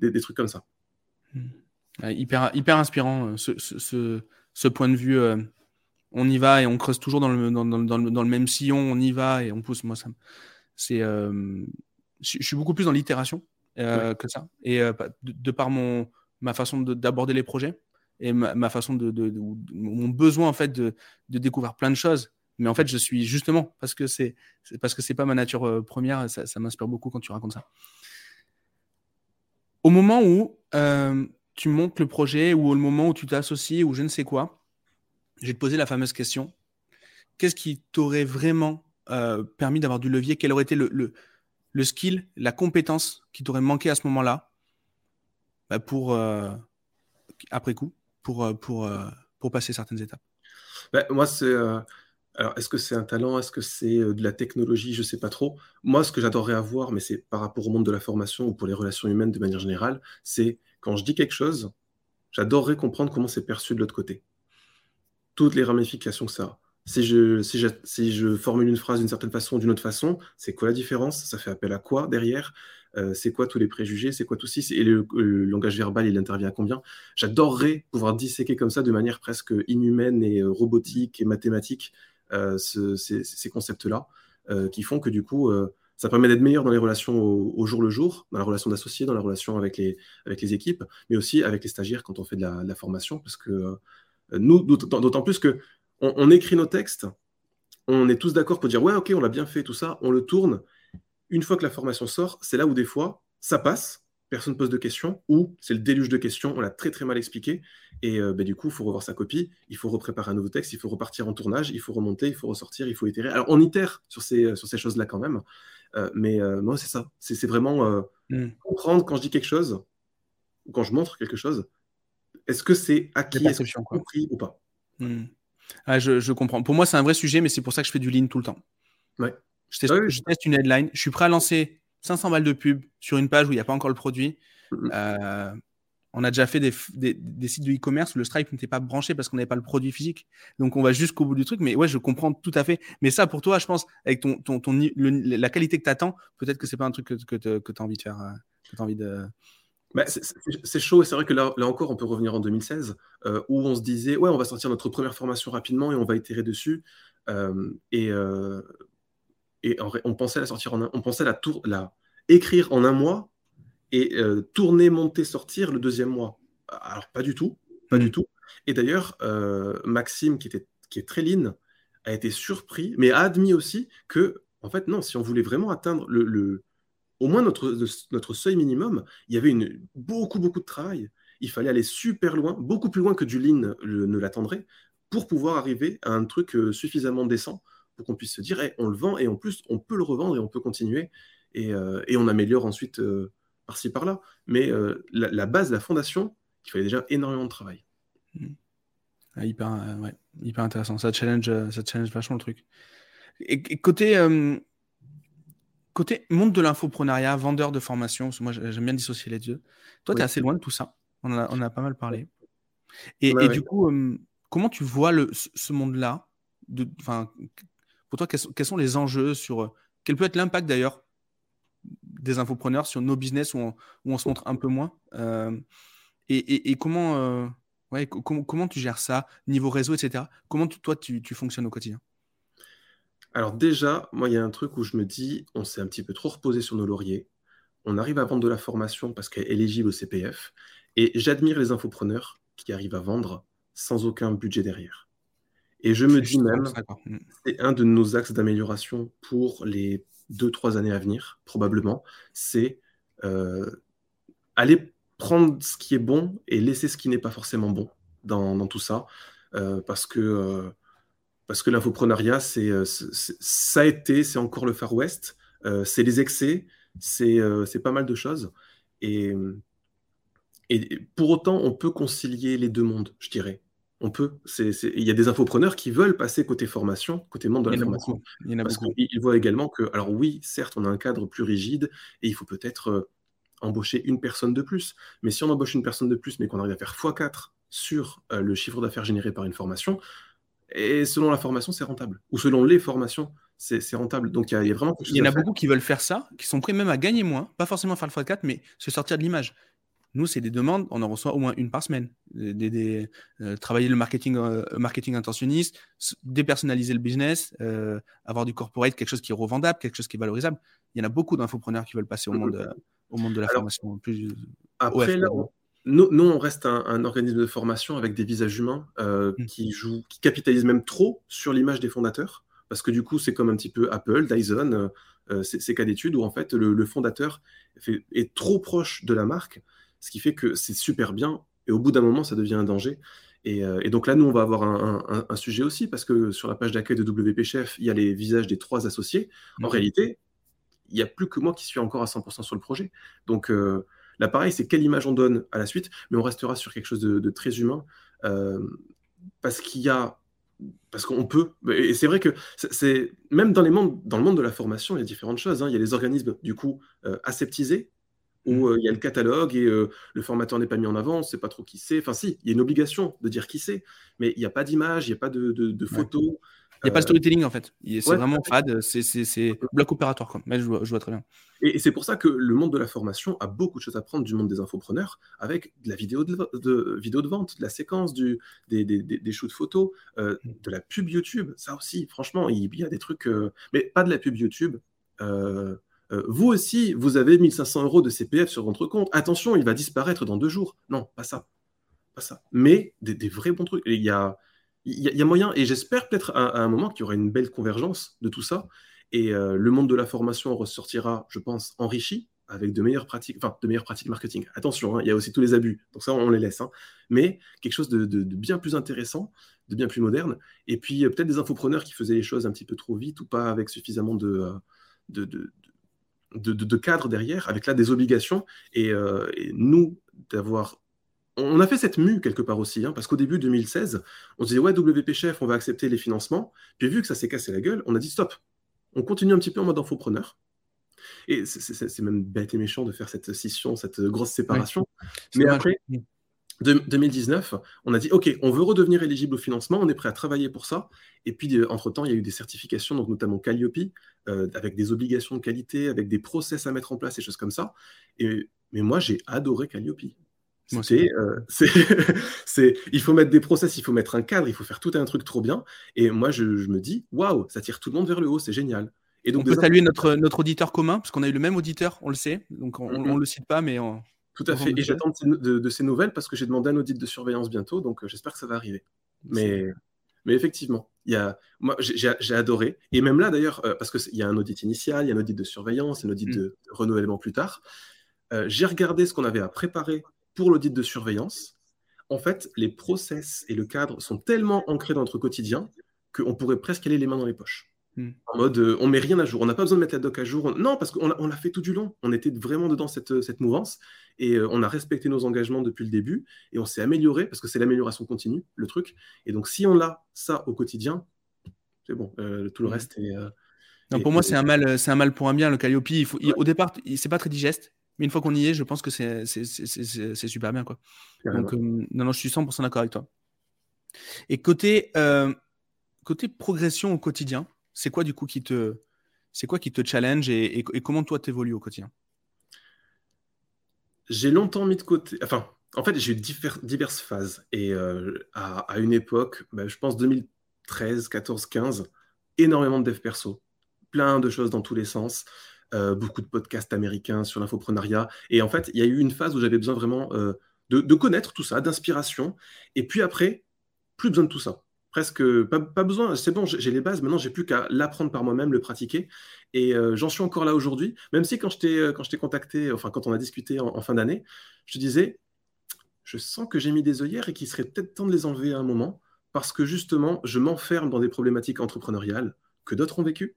des, trucs comme ça. Mhm hyper, hyper inspirant, ce, ce, point de vue. On y va et on creuse toujours dans le, dans, dans, dans, le, même sillon, on y va et on pousse. Moi, ça, c'est, je, suis beaucoup plus dans l'itération que ça. Et de, par mon, ma façon d'aborder les projets et ma, façon de, mon besoin en fait de, découvrir plein de choses. Mais en fait, je suis justement parce que c'est parce que c'est pas ma nature première. Ça, m'inspire beaucoup quand tu racontes ça. Au moment où tu montes le projet ou au moment où tu t'associes ou je ne sais quoi, je vais te poser la fameuse question. Qu'est-ce qui t'aurait vraiment euh, permis d'avoir du levier? Quel aurait été le, skill, la compétence qui t'aurait manqué à ce moment-là bah, pour, euh, après coup, pour, euh, pour, passer certaines étapes bah, Moi, c'est est-ce que c'est un talent? Est-ce que c'est de la technologie? Je ne sais pas trop. Moi, ce que j'adorerais avoir, mais c'est par rapport au monde de la formation ou pour les relations humaines de manière générale, c'est quand je dis quelque chose, j'adorerais comprendre comment c'est perçu de l'autre côté. Toutes les ramifications que ça a. Si je, si si formule une phrase d'une certaine façon ou d'une autre façon, c'est quoi la différence? Ça fait appel à quoi derrière? Euh, C'est quoi tous les préjugés? C'est quoi tout ci Et le, langage verbal, il intervient à combien? J'adorerais pouvoir disséquer comme ça de manière presque inhumaine et euh, robotique et mathématique euh, ces, concepts-là, qui font que du coup, ça permet d'être meilleur dans les relations au, jour le jour, dans la relation d'associés, dans la relation avec les équipes, mais aussi avec les stagiaires quand on fait de la, formation, parce que nous, d'autant plus que on, écrit nos textes, on est tous d'accord pour dire ouais, ok, on l'a bien fait, tout ça, on le tourne. Une fois que la formation sort, c'est là où des fois ça passe, personne ne pose de questions, ou c'est le déluge de questions, on l'a très très mal expliqué, et euh, bah, du coup, il faut revoir sa copie, il faut repréparer un nouveau texte, il faut repartir en tournage, il faut remonter, il faut ressortir, il faut itérer. Alors on itère sur ces, euh, sur ces choses-là quand même, euh, mais moi c'est ça, c'est vraiment hmm. comprendre quand je dis quelque chose, ou quand je montre quelque chose, est-ce que c'est acquis, est-ce que compris ou pas? Hmm. Ah, je, comprends. Pour moi, c'est un vrai sujet, mais c'est pour ça que je fais du lean tout le temps. Ouais. Je teste, une headline, je suis prêt à lancer 500 balles de pub sur une page où il n'y a pas encore le produit. Euh, on a déjà fait des, sites de e-commerce où le Stripe n'était pas branché parce qu'on n'avait pas le produit physique. Donc on va jusqu'au bout du truc. Mais ouais, je comprends tout à fait. Mais ça, pour toi, je pense, avec ton, ton, la qualité que tu attends, peut-être que c'est pas un truc que, que tu as envie de faire. Euh, que as envie de... Bah, c'est chaud et c'est vrai que là, là, encore, on peut revenir en 2016 euh, où on se disait, ouais, on va sortir notre première formation rapidement et on va itérer dessus. et et on pensait la sortir en on pensait la, tour, la écrire en un mois et euh, tourner, monter, sortir le deuxième mois. Alors pas du tout, pas du mm. tout. Et d'ailleurs, euh, Maxime, qui, était, qui est très lean, a été surpris, mais a admis aussi que, en fait, non, si on voulait vraiment atteindre le, le au moins notre, seuil minimum, il y avait beaucoup, beaucoup de travail. Il fallait aller super loin, beaucoup plus loin que du lean ne l'attendrait, pour pouvoir arriver à un truc euh, suffisamment décent pour qu'on puisse se dire, on le vend et en plus, on peut le revendre et on peut continuer. et, on améliore ensuite par-ci par-là. Mais la, base, la fondation, il fallait déjà énormément de travail. Mmh. Ah, hyper, hyper intéressant. Ça challenge, ça challenge vachement le truc. Et, côté, côté monde de l'infoprenariat, vendeur de formation, moi j'aime bien dissocier les deux. Toi, tu es assez loin de tout ça. On en a, on a pas mal parlé. Et, du coup, comment tu vois le, ce monde-là Pour toi, quels sont, les enjeux sur. Quel peut être l'impact d'ailleurs des infopreneurs sur nos business où on, se montre un peu moins et, comment, ouais, comment tu gères ça, niveau réseau, etc. Comment toi, tu, fonctionnes au quotidien? Alors déjà, moi, il y a un truc où je me dis, on s'est un petit peu trop reposé sur nos lauriers. On arrive à vendre de la formation parce qu'elle est éligible au CPF. Et j'admire les infopreneurs qui arrivent à vendre sans aucun budget derrière. Et je me dis même, mm. c'est un de nos axes d'amélioration pour les deux, trois années à venir, probablement, c'est euh, aller prendre ce qui est bon et laisser ce qui n'est pas forcément bon dans, tout ça. Euh, parce que, euh, parce que l'infoprenariat, c'est, ça a été, c'est encore le Far West, c'est les excès, c'est, c'est pas mal de choses. Et, et pour autant, on peut concilier les deux mondes, je dirais. On peut. Il y a des infopreneurs qui veulent passer côté formation, côté monde de la formation. Il y en a parce qu'ils voient également que, alors oui, certes, on a un cadre plus rigide et il faut peut-être euh, embaucher une personne de plus. Mais si on embauche une personne de plus, mais qu'on arrive à faire x4 sur euh, le chiffre d'affaires généré par une formation, et selon la formation, c'est rentable. Ou selon les formations, c'est rentable. Donc il y, a vraiment. Il y en a beaucoup qui veulent faire ça, qui sont prêts même à gagner moins, pas forcément faire le x4, mais se sortir de l'image. Nous, c'est des demandes, on en reçoit au moins une par semaine. Des, euh, travailler le marketing, euh, marketing intentionniste, dépersonnaliser le business, euh, avoir du corporate, quelque chose qui est revendable, quelque chose qui est valorisable. Il y en a beaucoup d'infopreneurs qui veulent passer au monde, au monde de la formation. Plus, après, nous, on reste un, organisme de formation avec des visages humains mmh. qui, jouent, qui capitalisent même trop sur l'image des fondateurs. Parce que du coup, c'est comme un petit peu Apple, Dyson, ces cas d'études où en fait le, fondateur est trop proche de la marque ce qui fait que c'est super bien, et au bout d'un moment, ça devient un danger. Et, euh, donc là, nous, on va avoir un, sujet aussi, parce que sur la page d'accueil de WP Chef, il y a les visages des trois associés. En mhm. réalité, il n'y a plus que moi qui suis encore à 100% sur le projet. Donc euh, là, pareil, c'est quelle image on donne à la suite, mais on restera sur quelque chose de, très humain, euh, parce qu'il y a parce qu'on peut, et c'est vrai que c'est même dans, les mondes, dans le monde de la formation, il y a différentes choses. Hein. Il y a les organismes du coup aseptisés où mmh. il y a le catalogue et le formateur n'est pas mis en avant, on ne sait pas trop qui c'est. Enfin, si, il y a une obligation de dire qui c'est, mais il n'y a pas d'image, il n'y a pas de, de, photos. Il n'y a pas de storytelling en fait. C'est vraiment fade, c'est bloc opératoire. Quoi. Mais je, vois, je vois très bien. Et, c'est pour ça que le monde de la formation a beaucoup de choses à prendre du monde des infopreneurs avec de la vidéo de, de vidéo de vente, de la séquence, du, des, des, des, shoots photos, mmh. de la pub YouTube. Ça aussi, franchement, il, y a des trucs. mais pas de la pub YouTube. Euh, euh, vous aussi, vous avez 1500 euros de CPF sur votre compte. Attention, il va disparaître dans deux jours. Non, pas ça. Pas ça. Mais des, vrais bons trucs. Il y a, il y a, moyen, et j'espère peut-être à, un moment qu'il y aura une belle convergence de tout ça. Et euh, le monde de la formation ressortira, je pense, enrichi avec de meilleures pratiques, enfin, de meilleures pratiques marketing. Attention, hein, il y a aussi tous les abus. Donc ça, on les laisse. Hein. Mais quelque chose de, bien plus intéressant, de bien plus moderne. Et puis euh, peut-être des infopreneurs qui faisaient les choses un petit peu trop vite ou pas avec suffisamment de, de, de, cadre derrière, avec là des obligations. Et, euh, nous, d'avoir. On a fait cette mue quelque part aussi, hein, parce qu'au début 2016, on se disait ouais, WP Chef, on va accepter les financements. Puis vu que ça s'est cassé la gueule, on a dit stop. On continue un petit peu en mode infopreneur. Et c'est même bête et méchant de faire cette scission, cette grosse séparation. Mais après, 2019, on a dit OK, on veut redevenir éligible au financement, on est prêt à travailler pour ça. Et puis, euh, entre-temps, il y a eu des certifications, donc notamment Calliope, euh, avec des obligations de qualité, avec des process à mettre en place et choses comme ça. Et, mais moi, j'ai adoré Calliope. Euh, c'est, il faut mettre des process, il faut mettre un cadre, il faut faire tout un truc trop bien. Et moi, je, me dis, waouh, ça tire tout le monde vers le haut, c'est génial. Et donc, on peut saluer notre, notre auditeur commun, parce qu'on a eu le même auditeur, on le sait, donc on ne le cite pas, mais on, tout à fait. Et j'attends de, ces nouvelles parce que j'ai demandé un audit de surveillance bientôt, donc euh, j'espère que ça va arriver. Mais, mais effectivement, il y a, moi, j'ai adoré. Et même là, d'ailleurs, euh, parce qu'il y a un audit initial, il y a un audit de surveillance, un audit mm. de renouvellement plus tard. Euh, j'ai regardé ce qu'on avait à préparer pour l'audit de surveillance. En fait, les process et le cadre sont tellement ancrés dans notre quotidien qu'on pourrait presque aller les mains dans les poches. Hmm. En mode, on met rien à jour. On n'a pas besoin de mettre la doc à jour. Non, parce qu'on l'a fait tout du long. On était vraiment dedans cette, cette mouvance et on a respecté nos engagements depuis le début et on s'est amélioré parce que c'est l'amélioration continue, le truc. Et donc, si on a ça au quotidien, c'est bon. tout le hmm. reste est. non, pour moi, c'est un mal, c'est un mal pour un bien. Le Calliope, il faut, au départ, c'est pas très digeste. Mais une fois qu'on y est, je pense que c'est super bien. Quoi. Donc, non, non, je suis 100% d'accord avec toi. Et côté, côté progression au quotidien, c'est quoi du coup qui te, c'est quoi qui te challenge et, comment toi t'évolues au quotidien? J'ai longtemps mis de côté, enfin, en fait, j'ai eu diverses phases. Et à, une époque, bah, je pense 2013, 14, 15, énormément de dev perso, plein de choses dans tous les sens. Euh, beaucoup de podcasts américains sur l'infoprenariat. Et en fait, il y a eu une phase où j'avais besoin vraiment euh, de, connaître tout ça, d'inspiration. Et puis après, plus besoin de tout ça. Presque pas, besoin, c'est bon, j'ai les bases, maintenant j'ai plus qu'à l'apprendre par moi-même, le pratiquer. Et euh, j'en suis encore là aujourd'hui, même si quand je t'ai, quand contacté, enfin quand on a discuté en, fin d'année, je te disais, je sens que j'ai mis des œillères et qu'il serait peut-être temps de les enlever à un moment, parce que justement, je m'enferme dans des problématiques entrepreneuriales que d'autres ont vécues,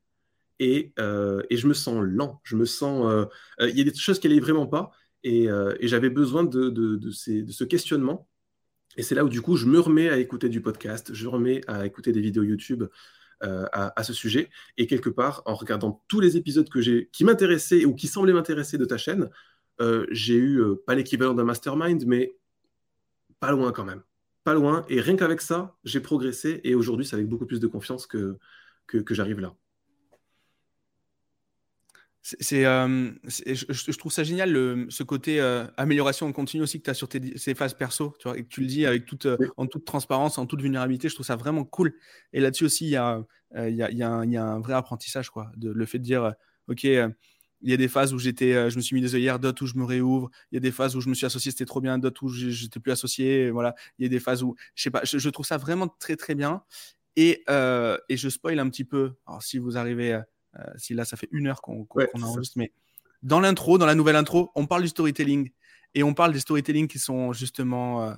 euh, et, je me sens lent. Je me sens. Euh, euh, il y a des choses qui n'allaient vraiment pas et, j'avais besoin de, ce questionnement. Et c'est là où, du coup, je me remets à écouter du podcast, je remets à écouter des vidéos YouTube à, ce sujet. Et quelque part, en regardant tous les épisodes que j'ai, qui m'intéressaient ou qui semblaient m'intéresser de ta chaîne, j'ai eu pas l'équivalent d'un mastermind, mais pas loin quand même. Pas loin. Et rien qu'avec ça, j'ai progressé. Et aujourd'hui, c'est avec beaucoup plus de confiance que, que j'arrive là. C'est, euh, je, trouve ça génial, le, ce côté euh, amélioration continue aussi que tu as sur tes, ces phases perso, tu vois, et que tu le dis avec toute, euh, en toute transparence, en toute vulnérabilité. Je trouve ça vraiment cool. Et là-dessus aussi, il y a, il y, a, y, a y, a un vrai apprentissage, quoi. De, le fait de dire, OK, il y a des phases où j'étais, je me suis mis des œillères, d'autres où je me réouvre. Il y a des phases où je me suis associé, c'était trop bien, d'autres où j'étais plus associé. Voilà. Il y a des phases où, je sais pas, je, je trouve ça vraiment très, très bien. Et, et je spoil un petit peu. Alors, si vous arrivez si là, ça fait une heure qu'on enregistre, mais dans l'intro, dans la nouvelle intro, on parle du storytelling et on parle des storytelling qui sont justement euh,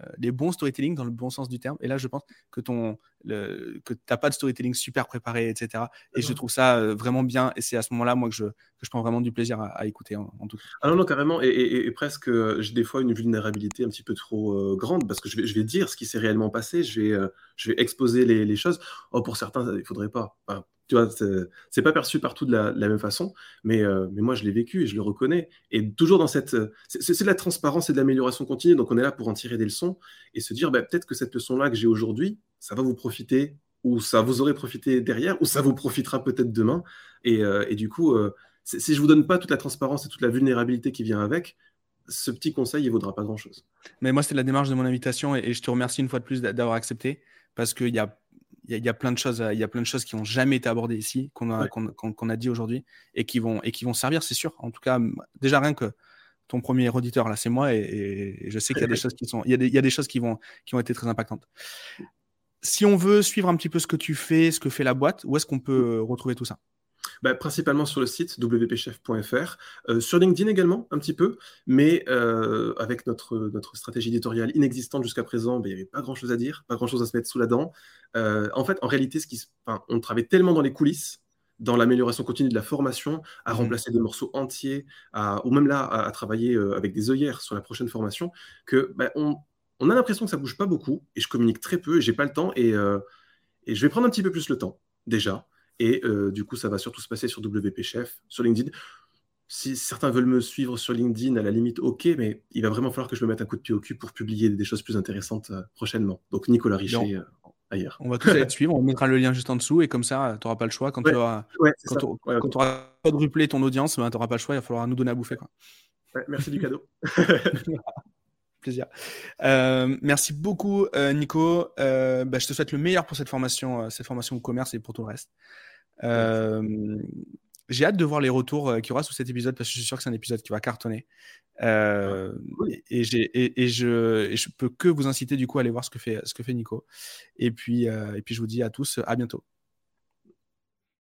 euh, les bons storytelling dans le bon sens du terme. Et là, je pense que ton le, que t'as pas de storytelling super préparé, etc. Et je trouve ça vraiment bien. Et c'est à ce moment-là, moi, que je, que je prends vraiment du plaisir à, écouter en, tout cas. Ah non, non, carrément. Et, presque, j'ai des fois une vulnérabilité un petit peu trop grande parce que je vais, je vais dire ce qui s'est réellement passé. Je vais, je vais exposer les, les, choses. Oh, pour certains, il faudrait pas. Tu vois, c'est pas perçu partout de la, même façon, mais, euh, mais moi je l'ai vécu et je le reconnais. Et toujours dans cette. C'est de la transparence et de l'amélioration continue, donc on est là pour en tirer des leçons et se dire bah, peut-être que cette leçon-là que j'ai aujourd'hui, ça va vous profiter, ou ça vous aurait profité derrière, ou ça vous profitera peut-être demain. Et, euh, du coup, euh, si je vous donne pas toute la transparence et toute la vulnérabilité qui vient avec, ce petit conseil, il vaudra pas grand-chose. Mais moi, c'était la démarche de mon invitation et, et je te remercie une fois de plus d'avoir accepté parce qu'il y a il y, a plein de choses, il y a plein de choses qui n'ont jamais été abordées ici, qu'on a, qu'on, a dit aujourd'hui, et qui vont, et qui vont servir, c'est sûr. En tout cas, déjà rien que ton premier auditeur là, c'est moi, et, je sais qu'il y a des choses qui sont, il y a des, il y a des choses qui vont, qui ont été très impactantes. Si on veut suivre un petit peu ce que tu fais, ce que fait la boîte, où est-ce qu'on peut retrouver tout ça? Bah, principalement sur le site wpchef.fr, euh, sur LinkedIn également un petit peu, mais euh, avec notre, notre stratégie éditoriale inexistante jusqu'à présent, bah, il n'y avait pas grand-chose à dire, pas grand-chose à se mettre sous la dent. Euh, en fait, en réalité, ce qui, enfin, on travaille tellement dans les coulisses, dans l'amélioration continue de la formation, à mmh remplacer des morceaux entiers, à, ou même là, à, travailler avec des œillères sur la prochaine formation, que bah, on, on, a l'impression que ça bouge pas beaucoup, et je communique très peu, et j'ai pas le temps, et, et je vais prendre un petit peu plus le temps, déjà. Et euh, du coup, ça va surtout se passer sur WP Chef, sur LinkedIn. Si certains veulent me suivre sur LinkedIn, à la limite, ok, mais il va vraiment falloir que je me mette un coup de pied au cul pour publier des choses plus intéressantes euh, prochainement. Donc, Nicolas Richer euh, ailleurs. On va tous aller te suivre, on mettra le lien juste en dessous et comme ça, tu n'auras pas le choix. Quand tu auras, quadruplé ton audience, ben, tu n'auras pas le choix, il va falloir nous donner à bouffer. Quoi. merci du cadeau. plaisir. merci beaucoup, Nico. Bah, je te souhaite le meilleur pour cette formation, cette formation au commerce et pour tout le reste. Euh, j'ai hâte de voir les retours euh, qu'il y aura sous cet épisode parce que je suis sûr que c'est un épisode qui va cartonner. Euh, et, et, et, je, et je peux que vous inciter du coup à aller voir ce que fait, ce que fait Nico. Et puis, et puis je vous dis à tous à bientôt.